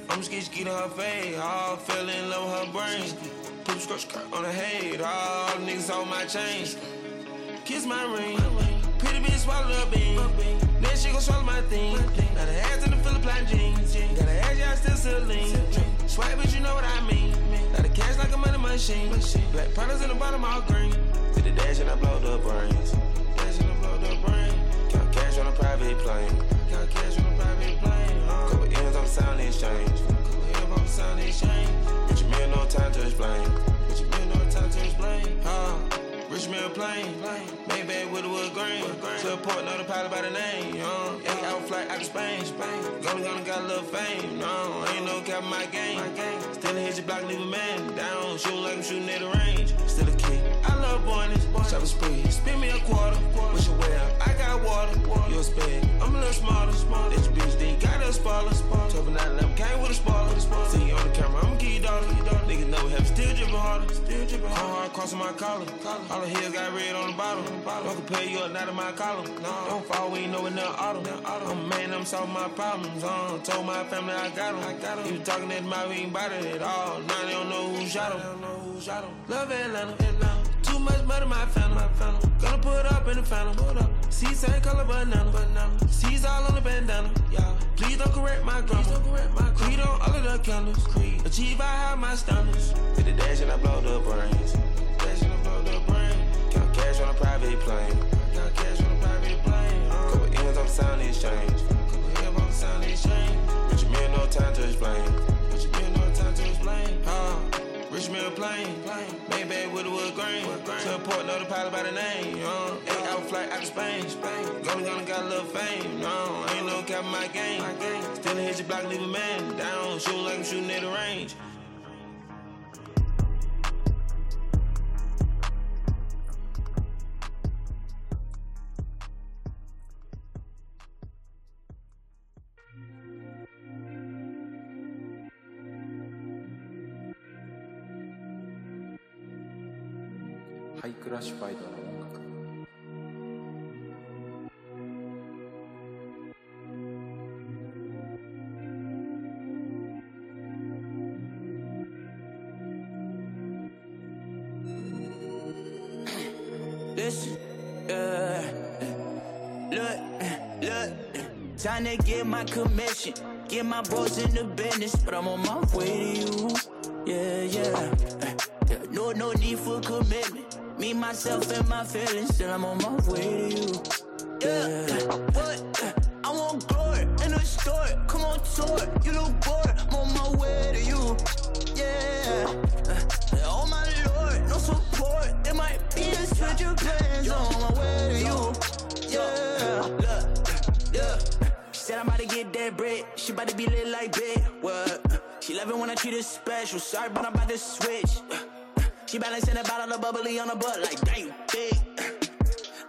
I'm skitty ski to her face. All fell in love with her brain. A skirt on her head. All the niggas on my chain. Kiss my ring. Pretty bitch swallow the bean. Then she gon' swallow my thing. Got her ass in the Philippine jeans. Got her ass, I still lean. Swipe, but you know what I mean. Got the cash like a money machine. Black products in the bottom all green. The dash and I blow the brains. Dash and I blow the brain. Count cash on a private plane. Count cash on a private plane. Uh. Couple M's on sound exchange. Couple M's on sound exchange. Rich man, no time to explain. Rich man, no time to explain. Uh. Rich man plane, Maybach with a wood grain. To a port, know the pilot by the name. Uh, eight hour flight out of Spain. Gonna gonna got a little fame. No, ain't no cap in my game. Still hit your block, leave a man down. Shooting like I'm shooting at the range. Still a kid. I love boyness. Shop a spree. Spin me a quarter. Wish you well. I got water. You a sped. I'm a little smarter. This bitch then got a spoiler. 12 and 9 11 came with a spoiler. See you on the camera. I'm a key daughter. Niggas know have still dripping harder. Still dripping hard crossing my collar. All the hills got red on the bottom. Don't compare you up, not in my column. Don't fall, we ain't know in the autumn. I'm a man, I'm solving my problems. Uh, told my family I got them. You talking that my we ain't it at all. Now they don't know who shot him. Love Atlanta, Atlanta. Much murder, my family. My family. Gonna put up in the phantom. Put up. See same color banana. banana. Seas all on the bandana. Yeah. Please don't correct my grammar. Don't correct my Creed on all of the candles. Creed. Achieve, I have my standards. Did the dash and I blow the brains. Dash and I blow the brains. Count cash on a private plane. Count cash on a private plane. Uh. Couple M's on sound exchange. Couple M's on sound exchange. Rich man, no time to explain. Rich man, no time to explain. Uh. Rich man plane. Maybach with a wood grain. To port, know the pilot by the name. Uh. Eight hour flight out of Spain. Gonna gonna got a little fame. No, ain't no cap in my game. Still hit your block, leave a man down. Shoot like I'm shooting at the range. My commission. Get my bros in the business, but I'm on my way to you. Yeah, yeah. Eh, yeah no, no need for commitment. Me, myself, and my feelings, still I'm on my way to you. Yeah, what? Eh, I want glory in a store. Come on, tour. You look bored. I'm on my way to you. Yeah. To get that bread. She about to be lit like bed. What? She love it when I treat her special. Sorry, but I'm about to switch. She balancing a bottle of bubbly on her butt like damn big.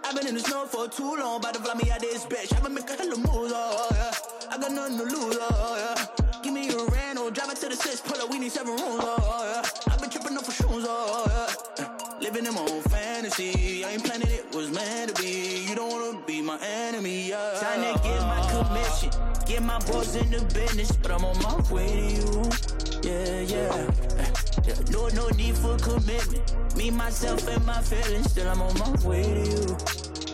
I've been in the snow for too long, about to fly me out this bitch. I've been making hella moves, oh, oh yeah. I got nothing to lose, oh, oh yeah. Give me a random, drive it to the six, pull up, we need seven rooms, oh, oh yeah. I've been tripping up for shoes, oh yeah. Living in my own fantasy, I ain't planning it was meant to be. You don't wanna be my enemy, yeah. Time to get my commission, get my boys in the business, but I'm on my way to you. Yeah, yeah. yeah. No, no need for commitment. Me, myself, and my feelings, still I'm on my way to you.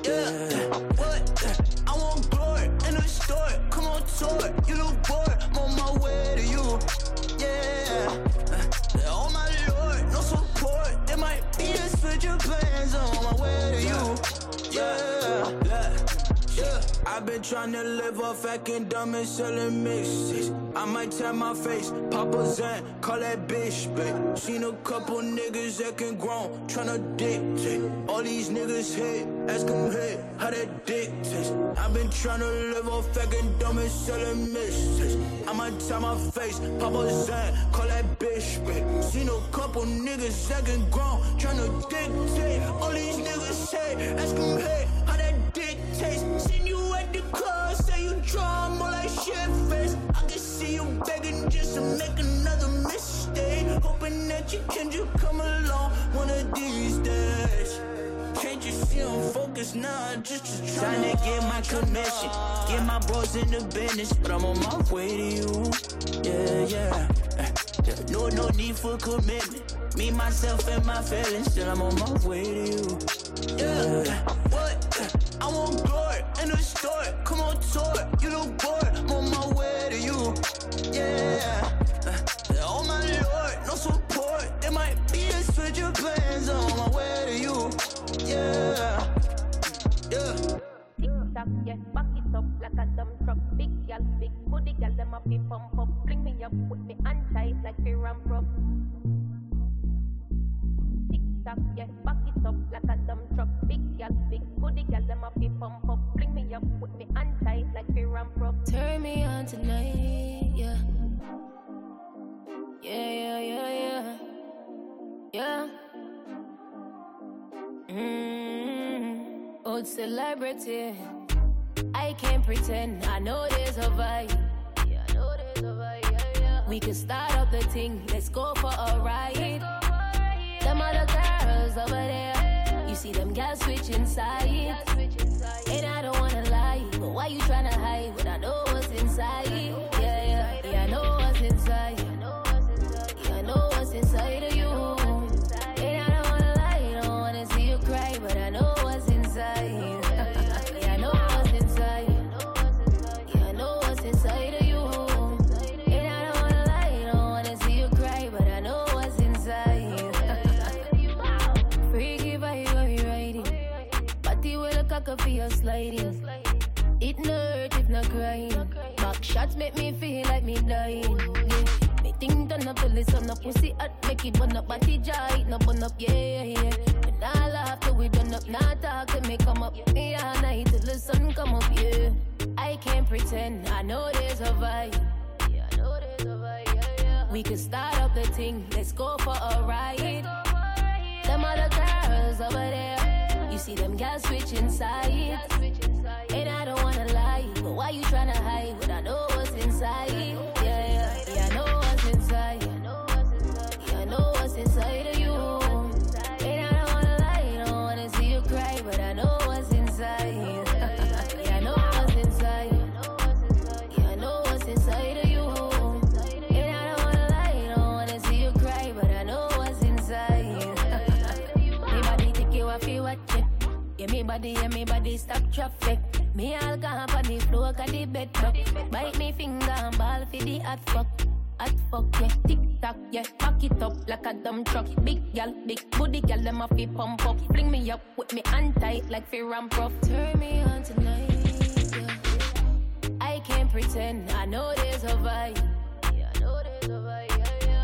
Yeah, what? I want glory in the store. Come on, tour. You look bored. I'm on my way to you. Yeah. Oh my lord, no support. Might be a switch of plans on my way to you. Yeah, yeah. I've been trying to live off acting dumb and selling mixes. I might tap my face, Papa Zan, call that bitch, babe. Seen a couple niggas that can grown, tryna dictate. All these niggas hate, ask them hey, how that dick taste. I've been trying to live off acting dumb and selling mixes. I might tap my face, Papa Zan, call that bitch, niggas can grown, tryna dictate. All these niggas hate, ask them hey, how that dick taste. Seen you at the club, say you draw more like shit face. I can see you begging just to make another mistake. Hoping that you can just come along one of these days. Can't you see I'm focused now? Just to try to get my commission. Get my boys in the business, but I'm on my way to you. Yeah, yeah. Eh, yeah. No, no need for commitment. Me, myself, and my feelings, still I'm on my way to you. Yeah, what? I want glory in the store. Come on tour, you look bored. I'm on my way to you. Yeah. Uh, Oh my lord, no support. There might be a switch of plans I'm on my way to you. Yeah. Yeah. Tick-tock, yeah, back it up like a dump truck. Big gal, big booty gal, them a fi pump up. Fling me up, put me on tight like fear and prop. Yeah, back it up like a dump truck. Big gal, big booty gal, them pump up. Fling me up, put me on tight like and prop. Turn me on tonight, yeah. Yeah, yeah, yeah, yeah. Yeah. Mm, old celebrity. I can't pretend. I know there's a vibe. Yeah, I know there's a vibe. Yeah, yeah. We can start up the thing. Let's go for a ride. Them other girls over there. You see them girls switching sides. And I don't wanna lie. But why you tryna hide when I know what's inside? Yeah, yeah. Yeah, I know shots make me feel like me dying. Yeah. Me think done up till it's on up. Pussy hot, make it burn up. Body jaw, it no burn up. Yeah, yeah, yeah. Me nah laugh till we done up. Nah talk till me come up. Me all night till the sun come up. Yeah. I can't pretend. I know there's a vibe. Yeah, I know there's a vibe. Yeah, yeah. We could start up the thing. Let's go for a ride. Them other girls over there. You see them girls switching sides. Body, yeah, me body stop traffic. Me gone on the floor, got the bed up. Bite me finger and ball for the hot fuck. Hot fuck, yeah, tick tock, yeah, back it up like a dumb truck. Big gal, big booty gal, them off pump up. Fling me up with me on tight like fear and prof. Turn me on tonight, yeah. I can't pretend, I know there's a vibe.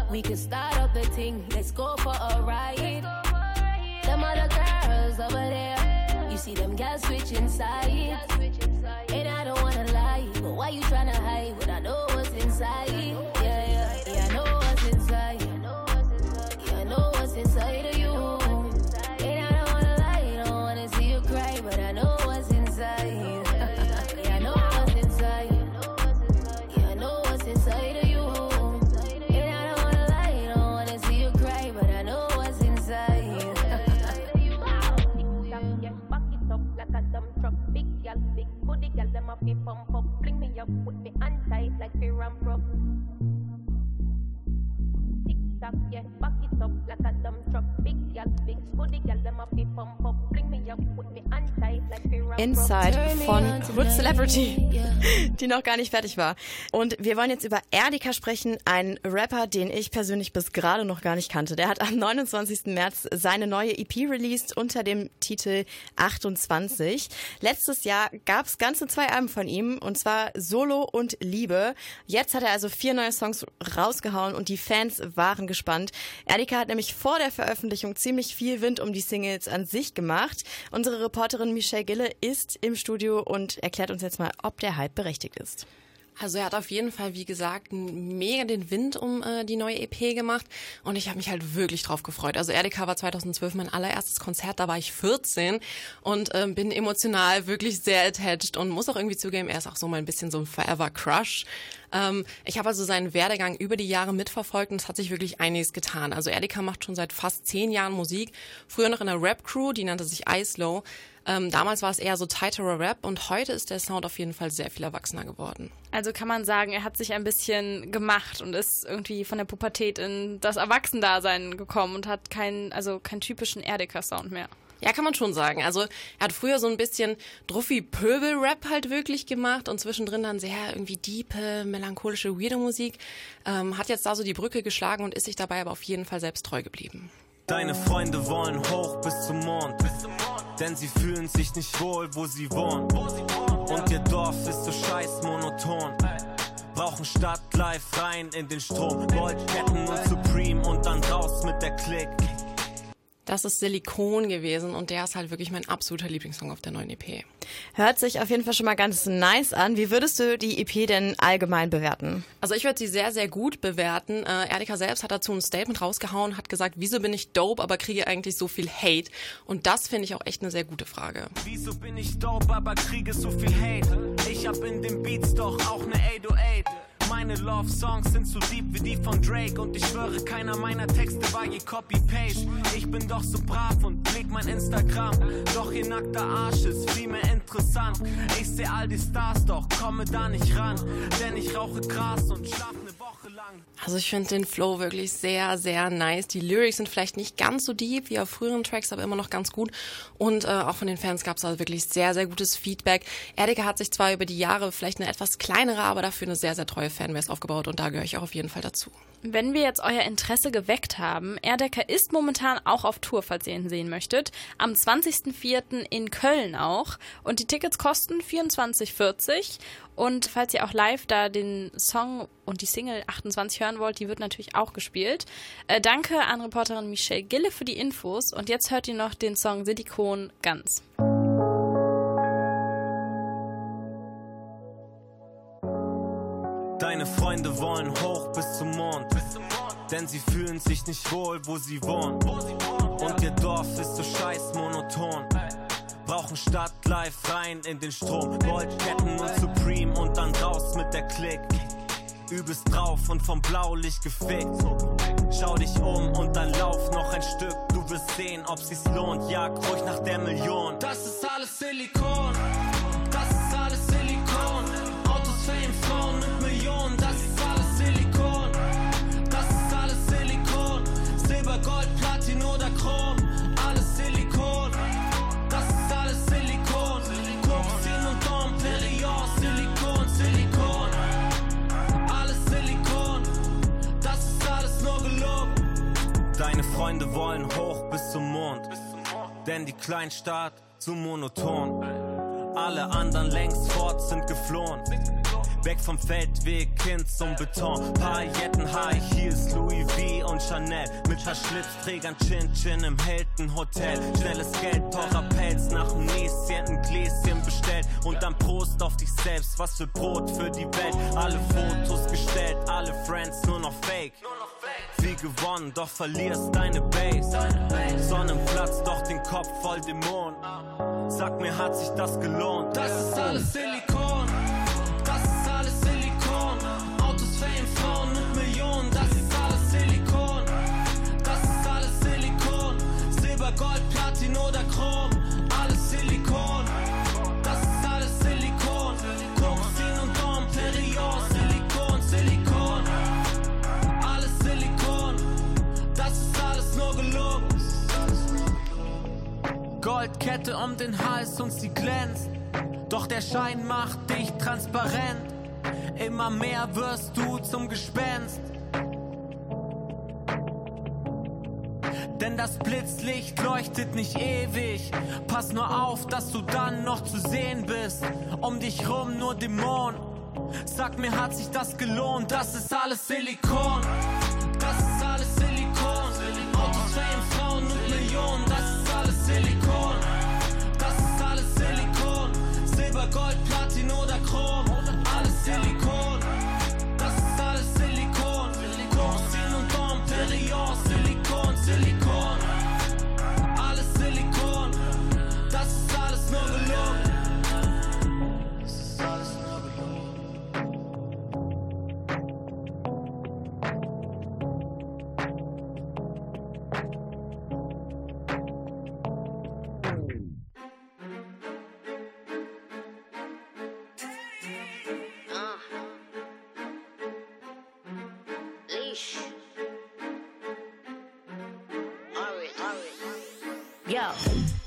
We can start up the thing, let's go for a ride. Them other girls over there, you see them girls switching sides. And I don't wanna lie, but why you tryna hide when I know what's inside? Yeah, Tell them off the pump up, fling me up with me untight like the ramp up. Tick tock, yeah, back it up like a dumb truck. Big gal, big booty gal, them off Inside von on Hood Celebrity, die noch gar nicht fertig war. Und wir wollen jetzt über Erdika sprechen, ein Rapper, den ich persönlich bis gerade noch gar nicht kannte. Der hat am 29. März seine neue EP released unter dem Titel 28. Letztes Jahr gab es ganze zwei Alben von ihm, und zwar Solo und Liebe. Jetzt hat er also vier neue Songs rausgehauen und die Fans waren gespannt. Erdika hat nämlich vor der Veröffentlichung ziemlich viel Wind um die Singles an sich gemacht. Unsere Reporterin Michelle Gille ist im Studio und erklärt uns jetzt mal, ob der Hype berechtigt ist. Also er hat auf jeden Fall, wie gesagt, mega den Wind um äh, die neue EP gemacht und ich habe mich halt wirklich drauf gefreut. Also Erdika war 2012 mein allererstes Konzert, da war ich 14 und ähm, bin emotional wirklich sehr attached und muss auch irgendwie zugeben, er ist auch so mal ein bisschen so ein Forever Crush. Ähm, ich habe also seinen Werdegang über die Jahre mitverfolgt und es hat sich wirklich einiges getan. Also Erdika macht schon seit fast zehn Jahren Musik, früher noch in einer Rap-Crew, die nannte sich Ice-Low. Ähm, damals war es eher so tighter Rap und heute ist der Sound auf jeden Fall sehr viel erwachsener geworden. Also kann man sagen, er hat sich ein bisschen gemacht und ist irgendwie von der Pubertät in das Erwachsendasein gekommen und hat keinen, also keinen typischen Erdika-Sound mehr. Ja, kann man schon sagen. Also er hat früher so ein bisschen Druffi-Pöbel-Rap halt wirklich gemacht und zwischendrin dann sehr irgendwie diepe, melancholische, weirde Musik. Ähm, hat jetzt da so die Brücke geschlagen und ist sich dabei aber auf jeden Fall selbst treu geblieben. Deine Freunde wollen hoch bis zum Mond, denn sie fühlen sich nicht wohl, wo sie wohnen. Und ihr Dorf ist so scheiß monoton. Brauchen Stadt live rein in den Strom. Goldketten und Supreme und dann raus mit der Klick. Das ist Silikon gewesen und der ist halt wirklich mein absoluter Lieblingssong auf der neuen EP. Hört sich auf jeden Fall schon mal ganz nice an. Wie würdest du die EP denn allgemein bewerten? Also ich würde sie sehr, sehr gut bewerten. Äh, Erdika selbst hat dazu ein Statement rausgehauen, hat gesagt, wieso bin ich dope, aber kriege eigentlich so viel Hate? Und das finde ich auch echt eine sehr gute Frage. Wieso bin ich dope, aber kriege so viel Hate? Ich hab in den Beats doch auch ne 808. Meine Love-Songs sind so deep wie die von Drake und ich schwöre, keiner meiner Texte war je Copy-Paste. Ich bin doch so brav und pfleg mein Instagram, doch ihr nackter Arsch ist viel mehr interessant. Ich seh all die Stars, doch komme da nicht ran, denn ich rauche Gras und schlaf ne Woche. Also ich finde den Flow wirklich sehr, sehr nice. Die Lyrics sind vielleicht nicht ganz so deep wie auf früheren Tracks, aber immer noch ganz gut. Und äh, auch von den Fans gab es also wirklich sehr, sehr gutes Feedback. Erdika hat sich zwar über die Jahre vielleicht eine etwas kleinere, aber dafür eine sehr, sehr treue Fanbase aufgebaut und da gehöre ich auch auf jeden Fall dazu. Wenn wir jetzt euer Interesse geweckt haben, Erdecker ist momentan auch auf Tour, falls ihr ihn sehen möchtet. Am 20.04. in Köln auch. Und die Tickets kosten 24,40. Und falls ihr auch live da den Song und die Single 28 hören wollt, die wird natürlich auch gespielt. Äh, danke an Reporterin Michelle Gille für die Infos. Und jetzt hört ihr noch den Song Silikon ganz. Deine Freunde wollen hoch bis zum Mond, denn sie fühlen sich nicht wohl, wo sie wohnen. Und ihr Dorf ist so scheiß monoton. Brauchen Stadt live rein in den Strom. Goldketten und Supreme und dann raus mit der Klick. Übelst drauf und vom Blaulicht gefickt. Schau dich um und dann lauf noch ein Stück. Du wirst sehen, ob sich's lohnt. Jag ruhig nach der Million. Das ist alles Silikon. Kleinstadt zu monoton. Alle anderen längst fort sind geflohen. Weg vom Feldweg hin zum Beton. Pailletten, High Heels, Louis V und Chanel. Mit paar Schlipsträgern, Chin Chin im Hilton Hotel. Schnelles Geld, teurer Pelz, nach dem Näschen ein Gläschen bestellt. Und dann Prost auf dich selbst, was für Brot für die Welt. Alle Fotos gestellt, alle Friends nur noch Fake. Viel gewonnen, doch verlierst deine Base. Sonnenplatz, doch den Kopf voll Dämon. Sag mir, hat sich das gelohnt? Das ist alles Silikon. Goldkette um den Hals und sie glänzt. Doch der Schein macht dich transparent. Immer mehr wirst du zum Gespenst. Denn das Blitzlicht leuchtet nicht ewig. Pass nur auf, dass du dann noch zu sehen bist. Um dich rum nur Dämonen. Sag mir, hat sich das gelohnt? Das ist alles Silikon. Das ist alles Silikon. Autos, Fame, Frauen und Millionen. Das ist alles Silikon. Gold, Platin oder Yo,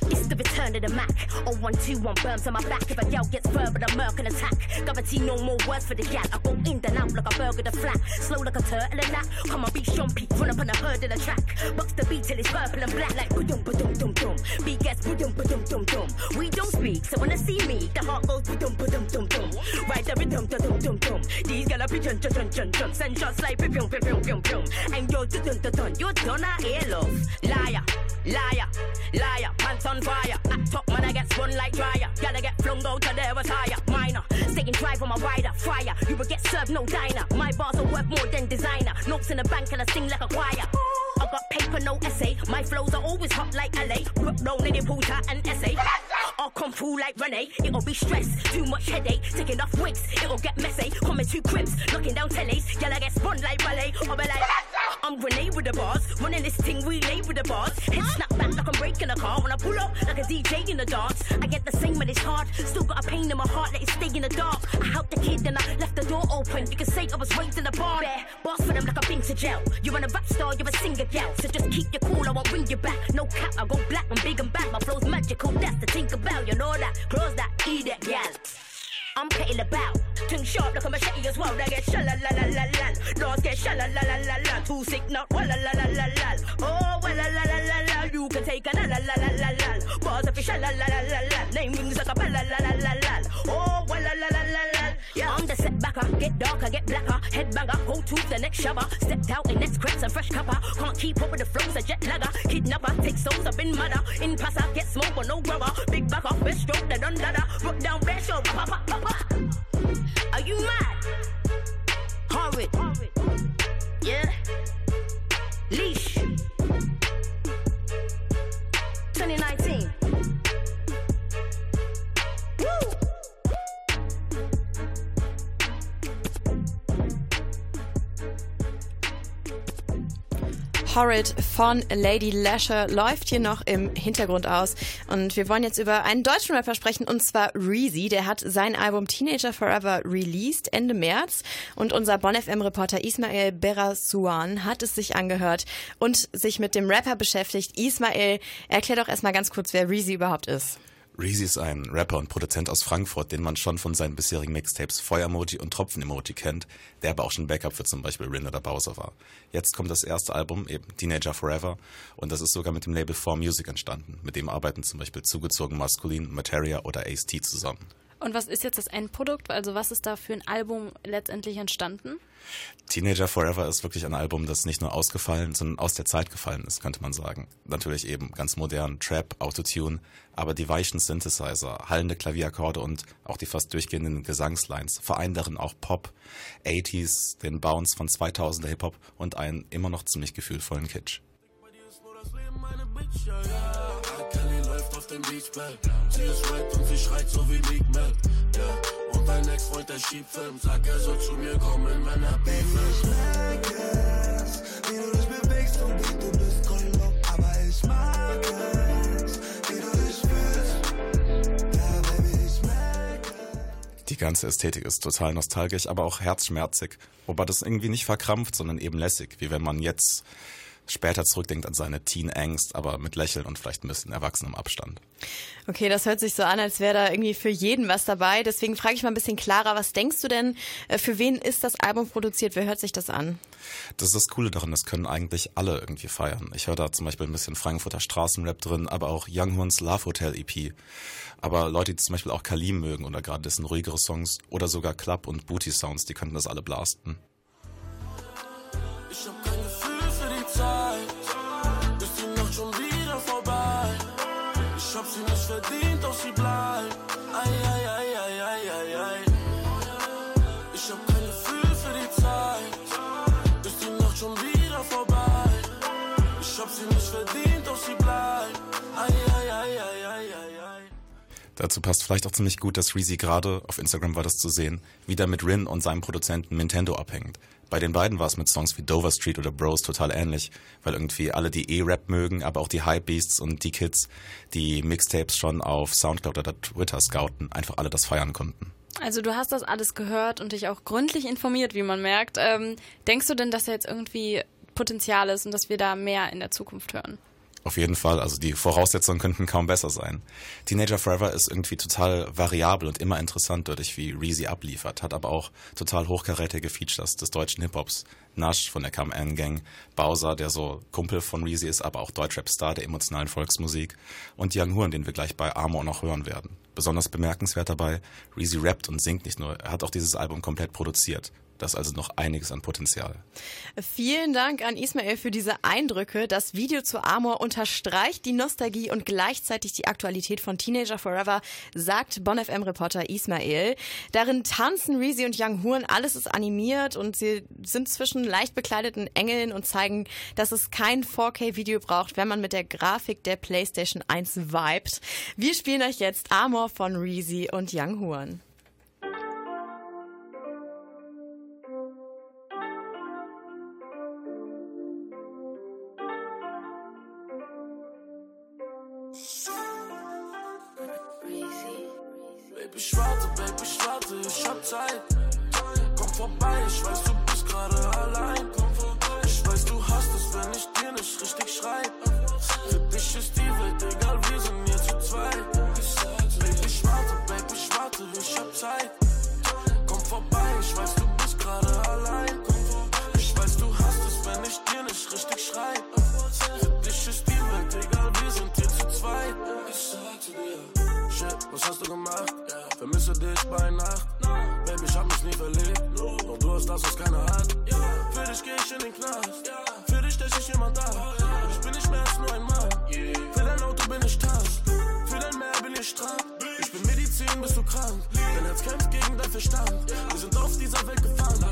it's the return of the Mac. 0121 burns on my back. If a gal gets verbal, a murk and attack. Guarantee no more words for the gal. I go in and out like a burger the flat. Slow like a turtle and that. Come on, be shumpy. Run up on the herd of the track. Bucks the beat till it's purple and black. Like boom, boom, boom, boom. Beat gets boom, boom, boom, boom, boom. We don't speak, so when they see me, the heart goes boom, boom, boom, boom, boom. Right there, dum, dum, dum, dum. These gal are be jun, jun, jun, jun, jun. Send shots like pim, pim, pim, pim, pim. And yo, dun, dun, dun, dun. You're done, I hear love. Liar, liar, liar. Pants on fire. Act up, man, I get spun like dryer. Gotta get flung out to there was higher. Minor, staying drive on my rider. Fire, you will get served no diner. My bars are worth more than designer. Notes in the bank and I sing like a choir. I got paper, no essay. My flows are always hot like LA. Brook down in the pool, an essay. I'll come through like Renee. It'll be stress, too much headache. Taking off wigs, it'll get messy. Coming to cribs, knocking down tellies. Y'all I get spun like ballet. I'll be like, I'm Renee with the bars. Running this thing, relay with the bars. Head snap back like I'm breaking a car. When I pull up like a DJ in the dance. I get the same when it's hard. Still got a pain in my heart, let it stay in the dark. I helped the kid, and I left the door open. You can say I was raised in a bar. There, boss for them like I've been to jail. You're a rap star, you're a singer gal. So just keep your cool, I won't bring you back. No cap, I go black, I'm big and bad. My flow's magical, that's the think about. You know that, close that, eat that, gal. I'm cutting about. Too sharp like a machete as well. They get shalalalalal. Lords get shalalalalal. Too sick, not walalalalal. Oh, walalalalal. You can take an alalalalal. Bars up your shalalalalal. Name rings like a balalalalal. Oh, walalalalal. Yeah, I'm the setbacker. Get darker, get blacker. Headbanger, go to the next shower. Stepped out in next crepes and fresh copper. Can't keep up with the flows, a jet lagger. Kidnapper, take souls, I've been mother. In passer, get smoke but no grubber. Big back off, best stroke, the done dada. Rock down, best show, pop, pop, pop. Are you mad? Horrid. Yeah. Leash. 2019. Horrid von Lady Lasher läuft hier noch im Hintergrund aus. Und wir wollen jetzt über einen deutschen Rapper sprechen, und zwar Reezy. Der hat sein Album Teenager Forever released Ende März. Und unser Bon FM-Reporter Ismail Berasuan hat es sich angehört und sich mit dem Rapper beschäftigt. Ismail, erklär doch erstmal ganz kurz, wer Reezy überhaupt ist. Reezy ist ein Rapper und Produzent aus Frankfurt, den man schon von seinen bisherigen Mixtapes Feuer-Emoji und Tropfen-Emoji kennt, der aber auch schon Backup für zum Beispiel Rin oder Bowser war. Jetzt kommt das erste Album, eben Teenager Forever, und das ist sogar mit dem Label 4 Music entstanden. Mit dem arbeiten zum Beispiel zugezogen Maskulin, Materia oder Ace-T zusammen. Und was ist jetzt das Endprodukt? Also was ist da für ein Album letztendlich entstanden? Teenager Forever ist wirklich ein Album, das nicht nur ausgefallen, sondern aus der Zeit gefallen ist, könnte man sagen. Natürlich eben ganz modern, Trap, Autotune, aber die weichen Synthesizer, hallende Klavierakkorde und auch die fast durchgehenden Gesangslines vereinen darin auch Pop, 80s, den Bounce von 2000er Hip-Hop und einen immer noch ziemlich gefühlvollen Kitsch. Auf dem Beachbell. Sie ist red und sie schreit so wie Meek Mill. Yeah. Und dein Ex-Freund, der schiebt Film. Sag, er soll zu mir kommen, wenn er Beef ist. Ich merk es, wie du dich bewegst und wie du bist Kolob, aber ich mag es, wie du dich fühlst. Ja, Baby, ich merk Die ganze Ästhetik ist total nostalgisch, aber auch herzschmerzig. Wobei das irgendwie nicht verkrampft, sondern eben lässig, wie wenn man jetzt später zurückdenkt an seine Teen-Angst, aber mit Lächeln und vielleicht ein bisschen erwachsenem Abstand. Okay, das hört sich so an, als wäre da irgendwie für jeden was dabei. Deswegen frage ich mal ein bisschen klarer, was denkst du denn, äh, für wen ist das Album produziert? Wer hört sich das an? Das ist das Coole daran, das können eigentlich alle irgendwie feiern. Ich höre da zum Beispiel ein bisschen Frankfurter Straßenrap drin, aber auch Young Horns Love Hotel EP. Aber Leute, die zum Beispiel auch Kalim mögen oder gerade dessen ruhigere Songs oder sogar Club und Booty Sounds, die könnten das alle blasten. Ich hab kein Gefühl Dazu passt vielleicht auch ziemlich gut, dass Reezy gerade, auf Instagram war das zu sehen, wieder mit Rin und seinem Produzenten Nintendo abhängt. Bei den beiden war es mit Songs wie Dover Street oder Bros total ähnlich, weil irgendwie alle die E-Rap mögen, aber auch die Hypebeasts und die Kids, die Mixtapes schon auf Soundcloud oder Twitter scouten, einfach alle das feiern konnten. Also du hast das alles gehört und dich auch gründlich informiert, wie man merkt. Ähm, denkst du denn, dass da jetzt irgendwie Potenzial ist und dass wir da mehr in der Zukunft hören? Auf jeden Fall, also die Voraussetzungen könnten kaum besser sein. Teenager Forever ist irgendwie total variabel und immer interessant dadurch, wie Reezy abliefert, hat aber auch total hochkarätige Features des deutschen Hip-Hops. Nash von der Come N Gang, Bowser, der so Kumpel von Reezy ist, aber auch Deutschrap-Star der emotionalen Volksmusik und Young Horn, den wir gleich bei Amor noch hören werden. Besonders bemerkenswert dabei, Reezy rappt und singt nicht nur, er hat auch dieses Album komplett produziert. Das ist also noch einiges an Potenzial. Vielen Dank an Ismail für diese Eindrücke. Das Video zu Amor unterstreicht die Nostalgie und gleichzeitig die Aktualität von Teenager Forever, sagt Bon FM Reporter Ismail. Darin tanzen Reezy und Young Horn, alles ist animiert und sie sind zwischen leicht bekleideten Engeln und zeigen, dass es kein 4K-Video braucht, wenn man mit der Grafik der PlayStation 1 vibet. Wir spielen euch jetzt Amor von Reezy und Young Horn. Was hast du gemacht? Vermisse dich bei Nacht. Baby, ich hab mich nie verliebt. Doch du hast das, was keiner hat. Für dich geh ich in den Knast. Für dich stech ich jemand da. Ich bin nicht mehr als nur ein Mann. Für dein Auto bin ich Tank. Für dein Meer bin ich Strand. Ich bin Medizin, bist du krank. Dein Herz kämpft gegen dein Verstand. Wir sind auf dieser Welt gefangen.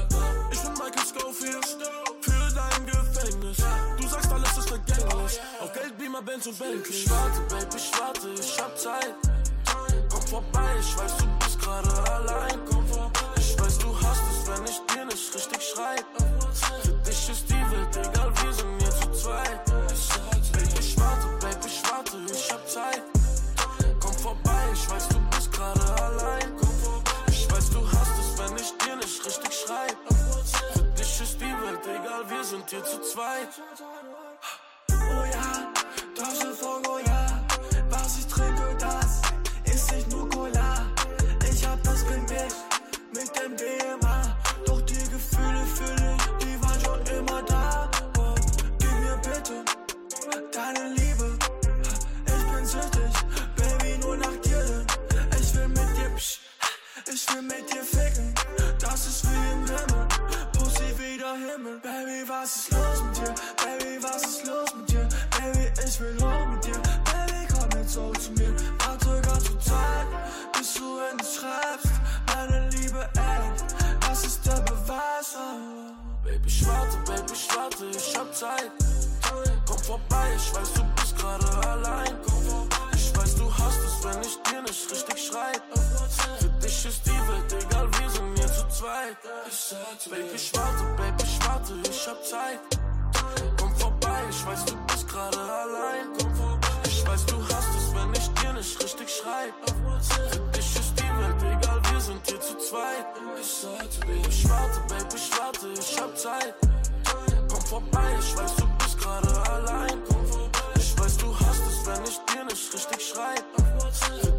Ich bin Michael Scofield. Für dein Gefängnis. Du sagst, alles ist vergänglich. Auf Geld, Beamer, Benz und Bentley. Ich warte, Baby, ich warte, ich hab Zeit. Vorbei, ich weiß, du bist gerade allein. Ich weiß, du hast es, wenn ich dir nicht richtig schreib. Für dich ist die Welt egal, wir sind hier zu zweit. Baby, ich warte, Baby, ich warte, ich hab Zeit. Komm vorbei, ich weiß, du bist gerade allein. Ich weiß, du hast es, wenn ich dir nicht richtig schreib. Für dich ist die Welt egal, wir sind hier zu zweit. Oh ja, voll oh ja. Deine Liebe. Ich bin süchtig, Baby, nur nach dir. Ich will mit dir, psch, ich will mit dir ficken. Das ist wie im Himmel, Pussy wie der Himmel. Baby, was ist los mit dir? Baby, was ist los mit dir? Baby, ich will hoch mit dir. Baby, komm jetzt so zu mir. Warte ganz zur Zeit, bis du endlich schreibst. Meine Liebe endet, das ist der Beweis. Oh. Baby, ich warte, Baby, ich warte, ich hab Zeit. Vorbei, ich weiß, du bist gerade allein. Ich weiß, du hast es, wenn ich dir nicht richtig schreib. Für dich ist die Welt egal, wir sind hier zu zweit. Baby, ich warte, Baby, ich warte, ich hab Zeit. Komm vorbei, ich weiß, du bist gerade allein. Ich weiß, du hast es, wenn ich dir nicht richtig schreib. Für dich ist die Welt egal, wir sind hier zu zweit. Ich warte, Baby, ich warte, ich hab Zeit. Komm vorbei, ich weiß, du gerade allein. Ich weiß, du hast es, wenn ich dir nicht richtig schreibe.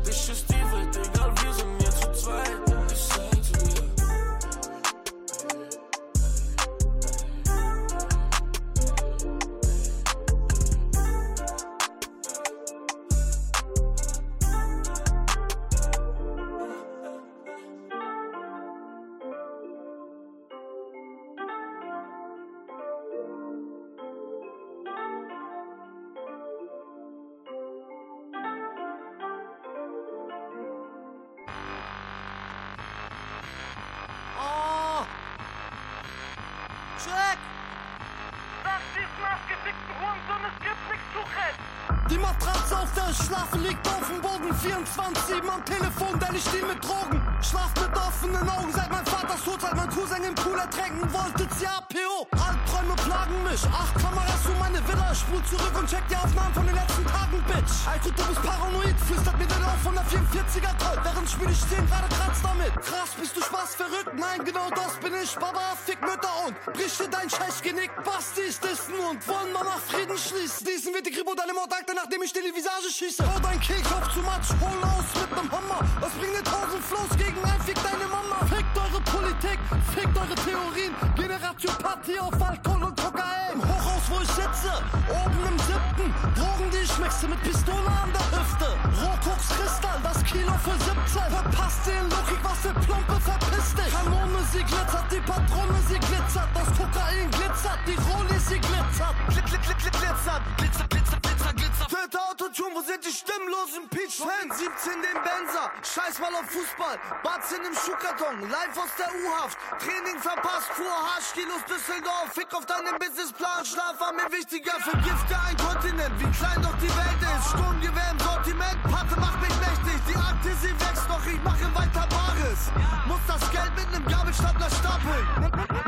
Peach-Fans? 17 den Benzer, scheiß mal auf Fußball. Batzen im Schuhkarton, live aus der U-Haft. Training verpasst, fuhr Haarstilos Düsseldorf. Fick auf deinen Businessplan, Schlaf war mir wichtiger. Vergifte ein Kontinent, wie klein doch die Welt ist. Sturmgewehr im Sortiment, Patte macht mich mächtig. Die Akte, sie wächst noch, ich mache weiter Bares. Muss das Geld mit nem Gabelstapler stapeln.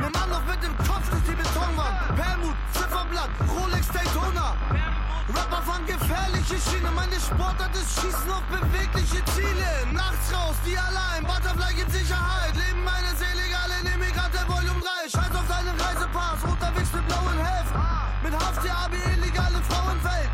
Nimm an noch mit dem Kopf durch die Betonwand. Permut, Zifferblatt, Rolex Daytona Rapper fahren gefährliche Schiene, meine Sportart ist Schießen auf bewegliche Ziele. Nachts raus, die allein, Butterfly gibt Sicherheit. Leben meine Seele, egal in Immigrant der Volume 3. Scheiß auf deinen Reisepass, unterwegs mit blauen Heft. Mit Haftjahr, illegale Frauenwelt.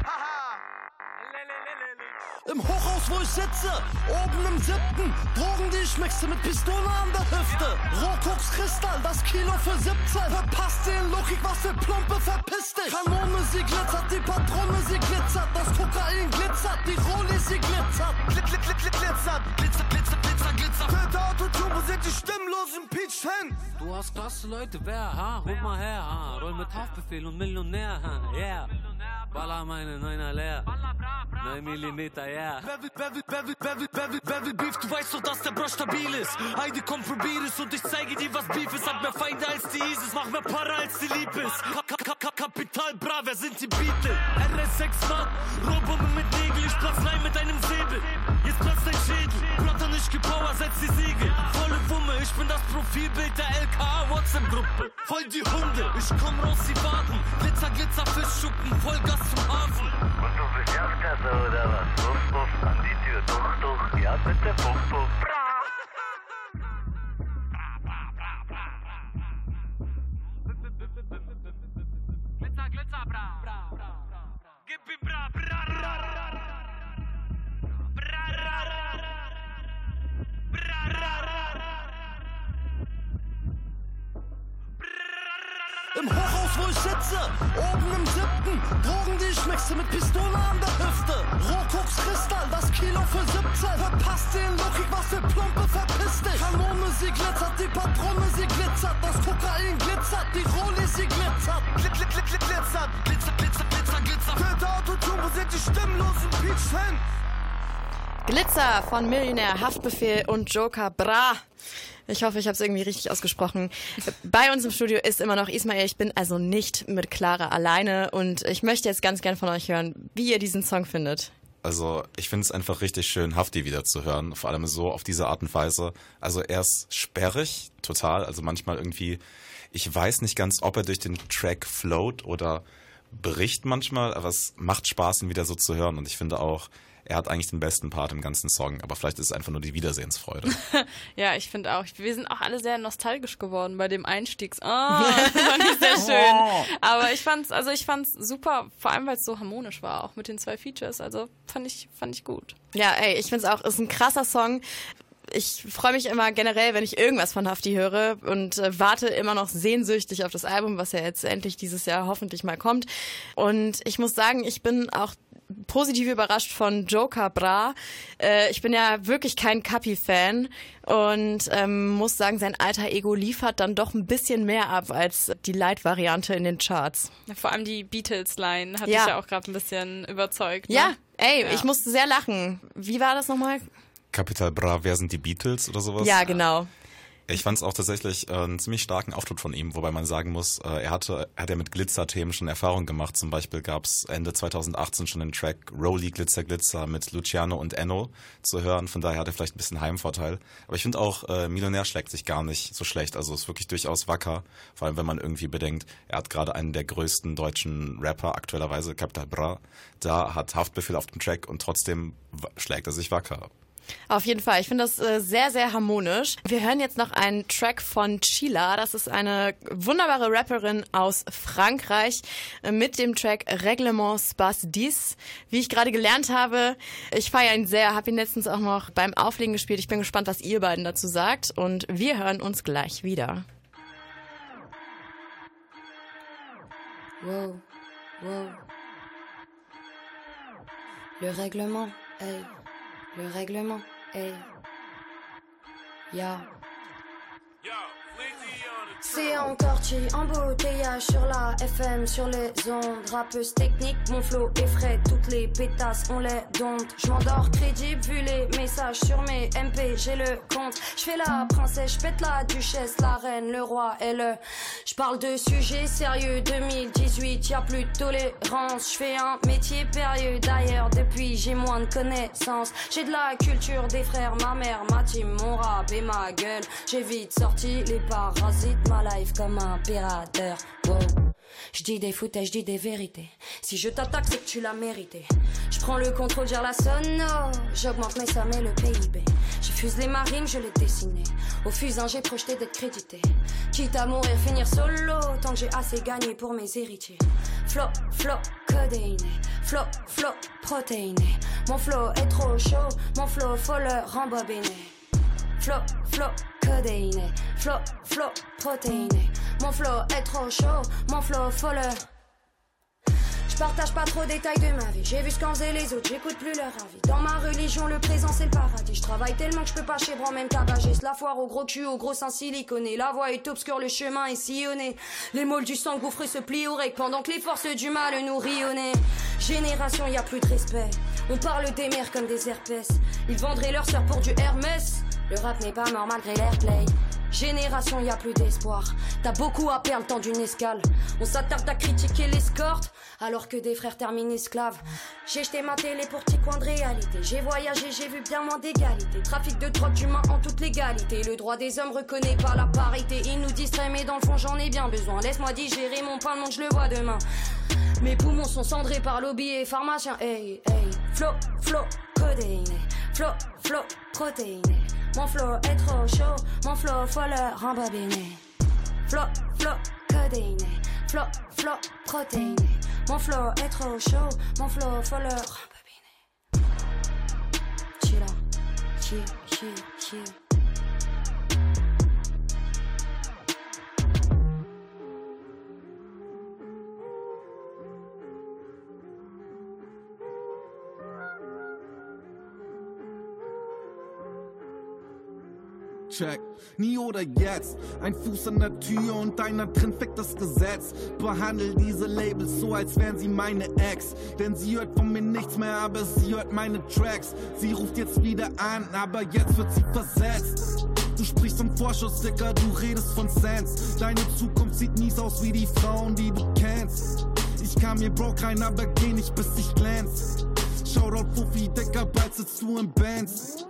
Im Hochhaus, wo ich sitze, oben im siebten Drogen, die ich mixe mit Pistole an der Hüfte Rohkoks Kristall, das Kilo für 17 Verpasst den Logik, was für Plumpe, verpiss dich Kanone, sie glitzert, die Patrone, sie glitzert Das Kokain glitzert, die Rolli, sie glitzert Glit, glit, glit, glit, glitzert Glitzer, glitzer, glitzer, glitzer Filter, Autotune, wo sind die stimmlosen Peach-Fans? Du hast klasse Leute, wer, ha? Ruf mal her, ha? Roll mit Haftbefehl und Millionär, ha? Yeah. Baller meine Neuner leer. 9 Millimeter, yeah. Bevel, Bevel, Bevel, Bevel, Bevel, Bevel Beef, du weißt doch, dass der Bro stabil ist. Heidi kommt von Bearis und ich zeige dir, was Beef ist. Hat mehr Feinde als die ISIS, mach mehr Para als die Lieb ist. Ka Ka Ka Ka Kapital, bra, wer sind die Beatles? RS6 Mann, Rohrbombe mit Nägel, ich platz rein mit einem Säbel. Jetzt platzt dein Schädel, Plotter nicht gepower, setz die Siegel. Volle Wumme, ich bin das Profilbild der LKA WhatsApp-Gruppe. Voll die Hunde, ich komm raus, sie warten. Glitzer, Glitzer, Fischschuppen, Vollgas zum Hafen. Und du bist Erstklasse oder was? Ruf, ruf an die Tür, duch, duch, ja bitte, puff, puff. Im Hochhaus, wo ich sitze, oben im siebten. Drogen, die ich mixe mit Pistole an der Hüfte. Rohkoks Kristall, das Kilo für 17 Verpasst den Logik, was für Plumpe, verpiss dich. Kanone, sie glitzert, die Patrone, sie glitzert. Das Kokain glitzert, die Rolli, sie glitzert. Glit, glit, glit, glit, glitzert. Glitzer, glitzer, glitzer, glitzer. Filter, Autotune, wo sind die stimmlosen Peach-Fans? Glitzer von Millionär, Haftbefehl und Joker. Bra. Ich hoffe, ich habe es irgendwie richtig ausgesprochen. Bei uns im Studio ist immer noch Ismail. Ich bin also nicht mit Clara alleine und ich möchte jetzt ganz gern von euch hören, wie ihr diesen Song findet. Also ich finde es einfach richtig schön, Hafti wieder zu hören, vor allem so auf diese Art und Weise. Also er ist sperrig, total, also manchmal irgendwie, ich weiß nicht ganz, ob er durch den Track float oder bricht manchmal, aber es macht Spaß, ihn wieder so zu hören und ich finde auch, er hat eigentlich den besten Part im ganzen Song, aber vielleicht ist es einfach nur die Wiedersehensfreude. Ja, ich finde auch. Wir sind auch alle sehr nostalgisch geworden bei dem Einstiegs. Oh, das fand ich sehr schön. Aber ich fand's, also ich fand's super, vor allem weil es so harmonisch war, auch mit den zwei Features. Also fand ich, fand ich gut. Ja, ey, ich find's auch, ist ein krasser Song. Ich freue mich immer generell, wenn ich irgendwas von Hafti höre und äh, warte immer noch sehnsüchtig auf das Album, was ja jetzt endlich dieses Jahr hoffentlich mal kommt. Und ich muss sagen, ich bin auch positiv überrascht von Joker Bra. Äh, ich bin ja wirklich kein Kapi-Fan und ähm, muss sagen, sein alter Ego liefert dann doch ein bisschen mehr ab als die Light-Variante in den Charts. Ja, vor allem die Beatles-Line hat Ja. mich ja auch gerade ein bisschen überzeugt. Ne? Ja, ey, Ja. ich musste sehr lachen. Wie war das nochmal? Capital Bra, wer sind die Beatles oder sowas? Ja, genau. Ich fand es auch tatsächlich äh, einen ziemlich starken Auftritt von ihm, wobei man sagen muss, äh, er hatte, hat ja mit Glitzer-Themen schon Erfahrung gemacht. Zum Beispiel gab es Ende 2018 schon den Track Rolly Glitzer Glitzer mit Luciano und Enno zu hören. Von daher hat er vielleicht ein bisschen Heimvorteil. Aber ich finde auch, äh, Millionär schlägt sich gar nicht so schlecht. Also ist wirklich durchaus wacker. Vor allem, wenn man irgendwie bedenkt, er hat gerade einen der größten deutschen Rapper aktuellerweise, Capital Bra. Da hat Haftbefehl auf dem Track und trotzdem schlägt er sich wacker. Auf jeden Fall. Ich finde das äh, sehr, sehr harmonisch. Wir hören jetzt noch einen Track von Chila. Das ist eine wunderbare Rapperin aus Frankreich äh, mit dem Track Reglement Spas 10. Wie ich gerade gelernt habe, ich feiere ihn sehr, habe ihn letztens auch noch beim Auflegen gespielt. Ich bin gespannt, was ihr beiden dazu sagt. Und wir hören uns gleich wieder. Wow, wow. Le règlement, hey. Le règlement, hey. Ya. C'est encore chi, embouteillage sur la FM, sur les ondes. Rappeuse technique, mon flow effraie toutes les pétasses, on les dompte. Je m'endors crédible vu les messages sur mes MP, j'ai le compte. Je fais la princesse, je pète la duchesse, la reine, le roi et le. Je parle de sujets sérieux, 2018, y a plus de tolérance. Je fais un métier périlleux d'ailleurs, depuis j'ai moins de connaissances. J'ai de la culture des frères, ma mère, ma team, mon rap et ma gueule. J'ai vite sorti les parasites, ma life comme un pirateur. Wow. Je dis des foutages, je dis des vérités. Si je t'attaque, c'est que tu l'as mérité. Je prends le contrôle, gère la sonne, oh. J'augmente mes sommes et le PIB. J'ai fuselé ma rime, je l'ai dessiné. Au fusain, j'ai projeté d'être crédité. Quitte à mourir, finir solo. Tant que j'ai assez gagné pour mes héritiers. Flow, flow, codéiné. Flow, flow, protéiné. Mon flow est trop chaud. Mon flow, faut le rembobiner. Flow, flow, codéiné. Flow, flow, protéiné. Mon flow est trop chaud. Mon flow, faut le. Je partage pas trop détails de ma vie. J'ai vu ce qu'en les autres, j'écoute plus leur avis. Dans ma religion, le présent c'est le paradis. Je travaille tellement que je peux pas chez bras, même tabagiste. La foire au gros cul, au gros sein siliconé. La voie est obscure, le chemin est sillonné. Les molles du sang gouffreux se plient au pendant que les forces du mal nous nez. Génération, y a plus de respect. On parle des mères comme des herpès. Ils vendraient leur sœur pour du Hermès. Le rap n'est pas mort malgré l'airplay. Génération, y a plus d'espoir. T'as beaucoup à perdre le temps d'une escale. On s'attarde à critiquer l'escorte, alors que des frères terminent esclaves. J'ai jeté ma télé pour petit coin de réalité. J'ai voyagé, j'ai vu bien moins d'égalité. Trafic de drogue d'humains en toute légalité. Le droit des hommes reconnaît pas la parité. Ils nous distraient, mais dans le fond, j'en ai bien besoin. Laisse-moi digérer mon pain de monde, je le vois demain. Mes poumons sont cendrés par lobby et pharmacien. Hey, hey, flow, flow, codéiné. Flow, flow, protéiné. Mon flow est trop chaud, mon flow faut le rembobiner. Flow, flow, codéiné. Flow, flow, protéiné. Mon flow est trop chaud, mon flow faut le rembobiner. Chilla, chill, chill, chill. Check. Nie oder jetzt. Ein Fuß an der Tür und einer drin fickt das Gesetz. Behandel diese Labels so, als wären sie meine Ex. Denn sie hört von mir nichts mehr, aber sie hört meine Tracks. Sie ruft jetzt wieder an, aber jetzt wird sie versetzt. Du sprichst vom Vorschuss, Dicker, du redest von Sense. Deine Zukunft sieht mies aus wie die Frauen, die du kennst. Ich kam hier broke rein, aber geh nicht bis ich glänz. Shoutout Fuffi, Dicker, bald sitzt du im Benz.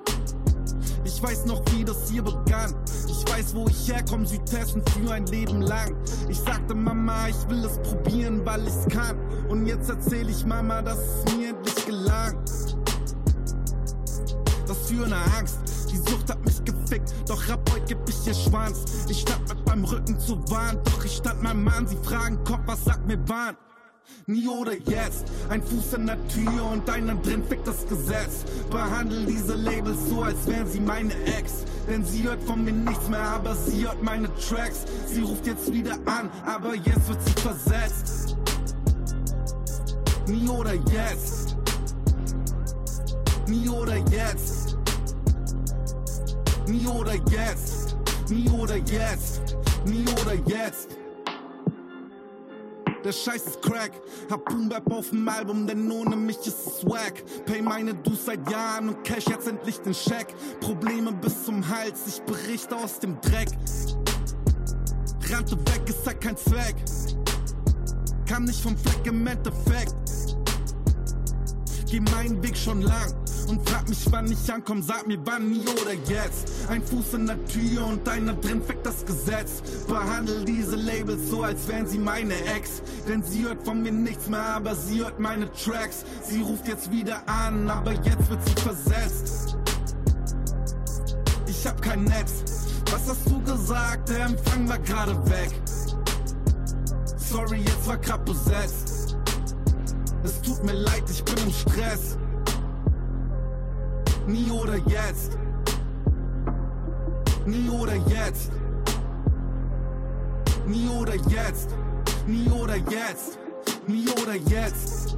Ich weiß noch, wie das hier begann. Ich weiß, wo ich herkomme, Südhessen für ein Leben lang. Ich sagte Mama, ich will es probieren, weil ich's kann. Und jetzt erzähl ich Mama, dass es mir endlich gelang. Was für eine Angst. Die Sucht hat mich gefickt, doch ab heute ich ihr Schwanz. Ich stand mit meinem Rücken zu Wand, doch ich stand meinem Mann. Sie fragen, Kopf, was sagt mir Wahn? nie oder jetzt. Ein Fuß an der Tür und einer drin fickt das Gesetz. Behandle diese Labels so, als wären sie meine Ex. Denn sie hört von mir nichts mehr, aber sie hört meine Tracks. Sie ruft jetzt wieder an, aber jetzt wird sie versetzt. Nie oder jetzt. Nie oder jetzt. Nie oder jetzt. Nie oder jetzt. Nie oder jetzt der Scheiß ist Crack. Hab Boombap auf dem Album, denn ohne mich ist es wack. Pay meine Dues seit Jahren und cash jetzt endlich den Scheck. Probleme bis zum Hals, ich berichte aus dem Dreck. Rannte weg, ist halt kein Zweck. Kam nicht vom Fleck im Endeffekt geh meinen Weg schon lang und frag mich, wann ich ankomme, sag mir wann, nie oder jetzt. Ein Fuß in der Tür und einer drin weg das Gesetz. Behandle diese Labels so, als wären sie meine Ex. Denn sie hört von mir nichts mehr, aber sie hört meine Tracks. Sie ruft jetzt wieder an, aber jetzt wird sie versetzt. Ich hab kein Netz. Was hast du gesagt? Der Empfang war gerade weg. Sorry, jetzt war grad besetzt. Es tut mir leid, ich bin im Stress. Nie oder jetzt. Nie oder jetzt. Nie oder jetzt. Nie oder jetzt. Nie oder jetzt.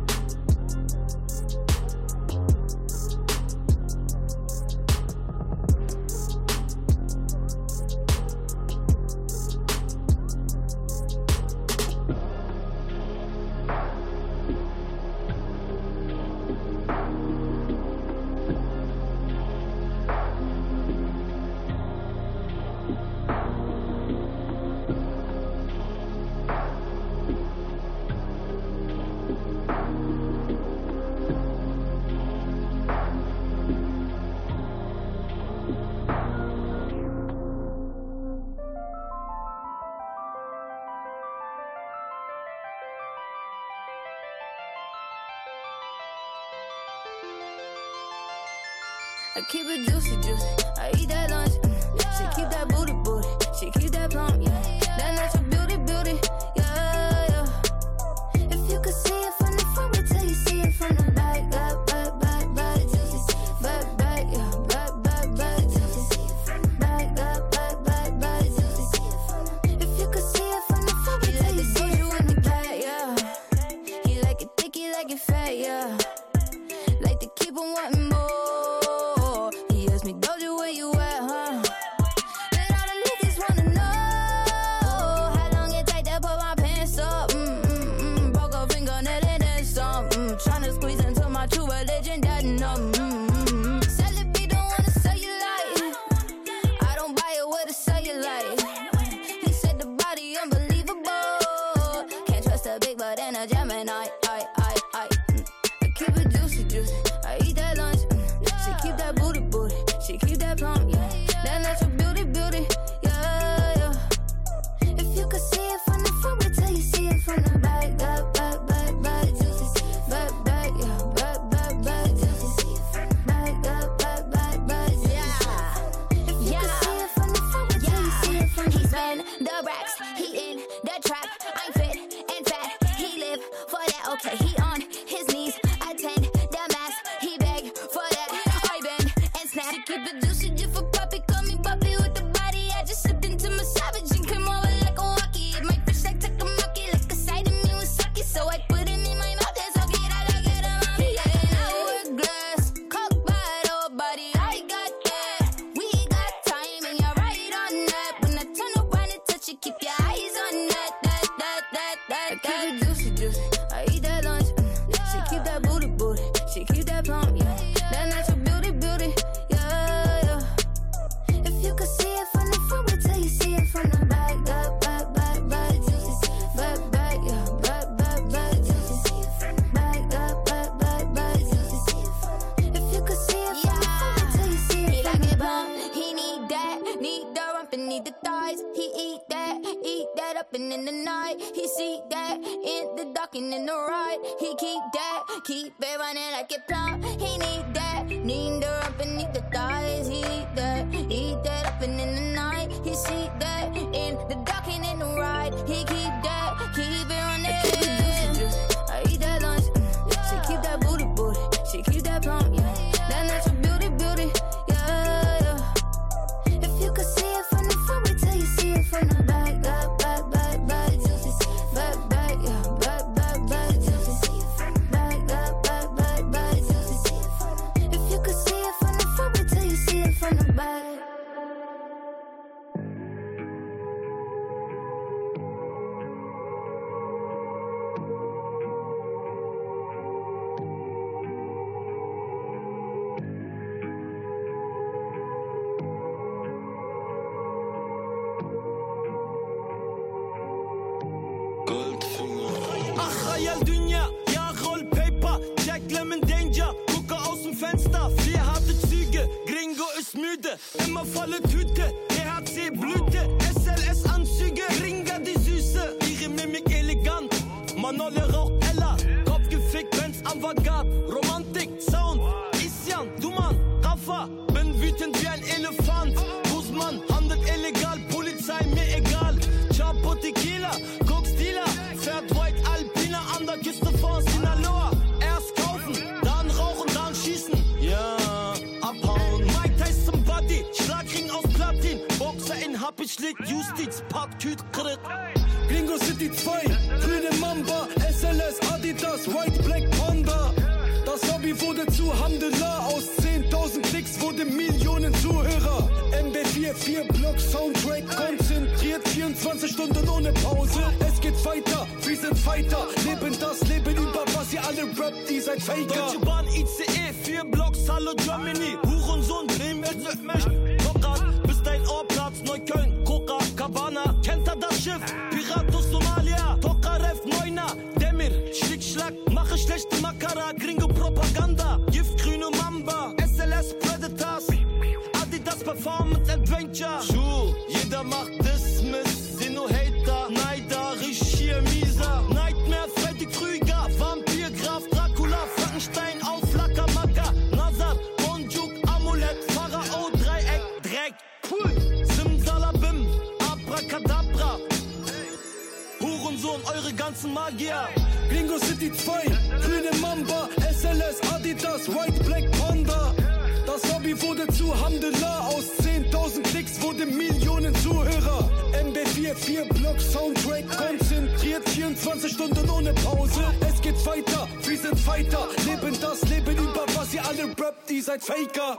Millionen Zuhörer. MB4, 4 Block, Soundtrack, konzentriert, 24 Stunden ohne Pause. Es geht weiter, wir sind Fighter, leben das Leben über was ihr alle rappt, ihr seid Faker.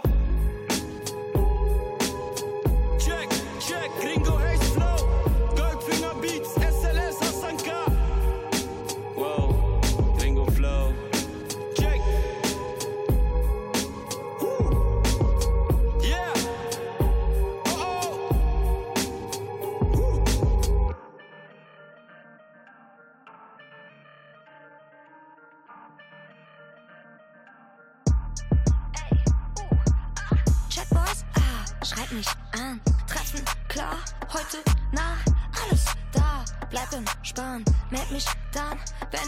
Check, check, Gringo Haze Flow. Goldfinger Beats,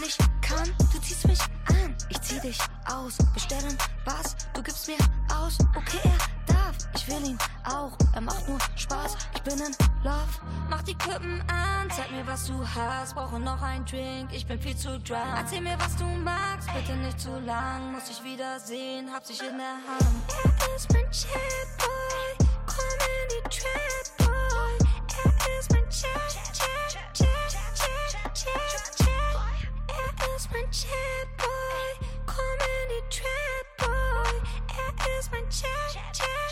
wenn ich kann. Du ziehst mich an, ich zieh dich aus. Bestellen was, du gibst mir aus. Okay, er darf, ich will ihn auch. Er macht nur Spaß, ich bin in Love. Mach die Kippen an, zeig mir, was du hast. Brauche noch einen Drink, ich bin viel zu drunk. Erzähl mir, was du magst, bitte nicht zu lang. Muss ich wiedersehen, hab sich in der Hand. Er ist mein Chatboy, komm in die Trap, Er ist mein Chatboy, komm in die Trap, Boy. Er ist mein Chat, Chat, Chat, Chat,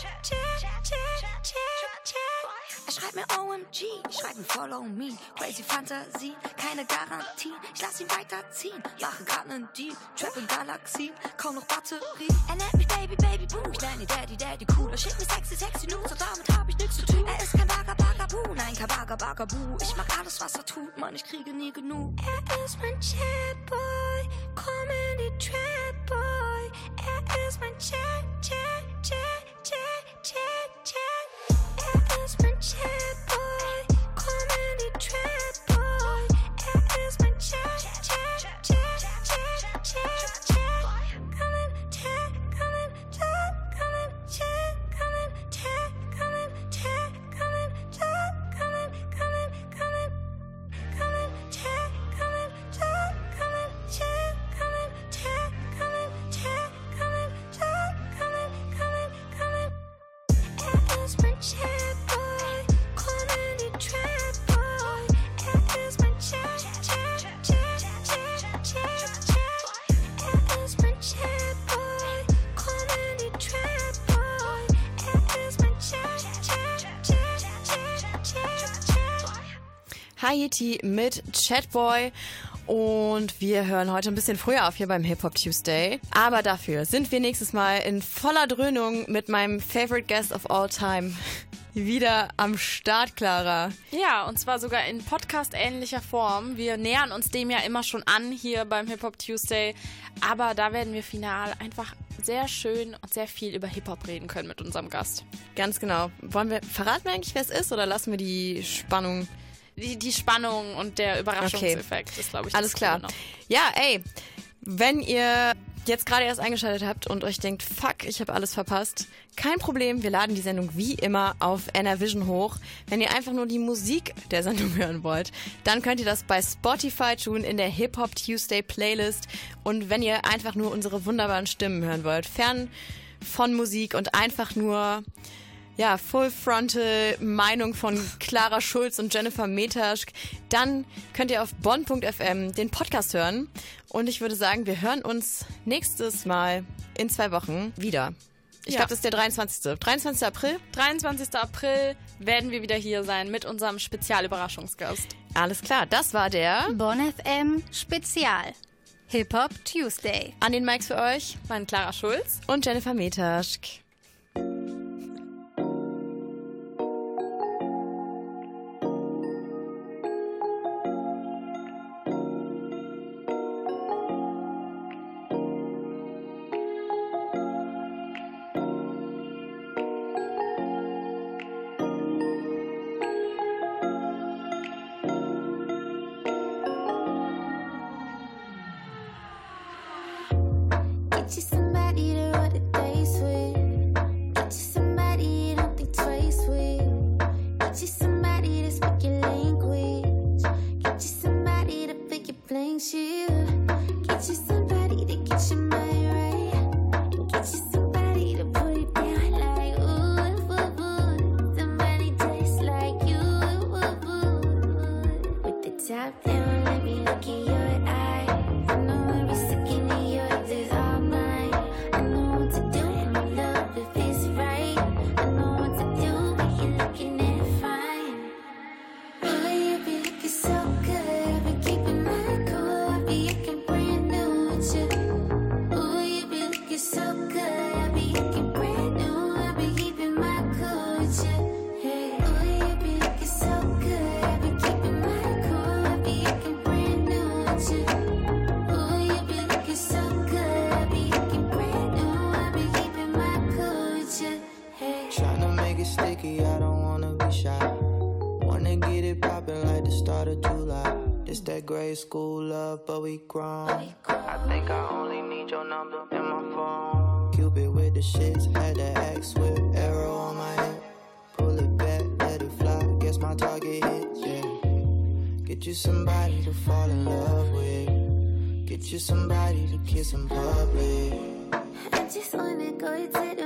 Schreibt mir OMG, schreib ihm Follow Me. Crazy Fantasie, keine Garantie. Ich lass ihn weiterziehen, mache grad nen Deal. Trap in Galaxien, kaum noch Batterie. Er nennt mich Baby, Baby Boo. Ich nenne ihn Daddy, Daddy cool. Er schickt mir sexy, sexy News und damit hab ich nichts zu tun. Er ist kein Baga, Baga, Boo. Nein, kein Baga, Baga, Boo. Ich mach alles, was er tut, Mann, ich kriege nie genug. Er ist mein Chatboy, komm in die Trap, Boy. Er ist mein Chat, Chat, Chat, Chat, Chat, Chat. Ist mein Chatboy, komm in die Trap, Variety mit Chatboy. Und wir hören heute ein bisschen früher auf hier beim Hip Hop Tuesday. Aber dafür sind wir nächstes Mal in voller Dröhnung mit meinem Favorite Guest of All Time wieder am Start, Clara. Ja, und zwar sogar in Podcast-ähnlicher Form. Wir nähern uns dem ja immer schon an hier beim Hip Hop Tuesday. Aber da werden wir final einfach sehr schön und sehr viel über Hip-Hop reden können mit unserem Gast. Ganz genau. Wollen wir, verraten wir eigentlich, wer es ist oder lassen wir die Spannung die, die Spannung und der Überraschungseffekt okay. ist, glaube ich, Alles klar. Noch. ja, ey, wenn ihr jetzt gerade erst eingeschaltet habt und euch denkt, fuck, ich habe alles verpasst, kein Problem, wir laden die Sendung wie immer auf Enervision hoch. Wenn ihr einfach nur die Musik der Sendung hören wollt, dann könnt ihr das bei Spotify tun in der Hip Hop Tuesday Playlist. Und wenn ihr einfach nur unsere wunderbaren Stimmen hören wollt, fern von Musik und einfach nur ja, Full Frontal Meinung von Clara Schulz und Jennifer Metasch, dann könnt ihr auf bonn.fm den Podcast hören. Und ich würde sagen, wir hören uns nächstes Mal in zwei Wochen wieder. Ich ja. glaube, das ist der 23. 23. April? 23. April werden wir wieder hier sein mit unserem Spezialüberraschungsgast. Alles klar, das war der Bonn FM Spezial. Hip Hop Tuesday. An den Mikes für euch waren Clara Schulz und Jennifer Metaschk. somebody to kiss in public. I just wanna go to the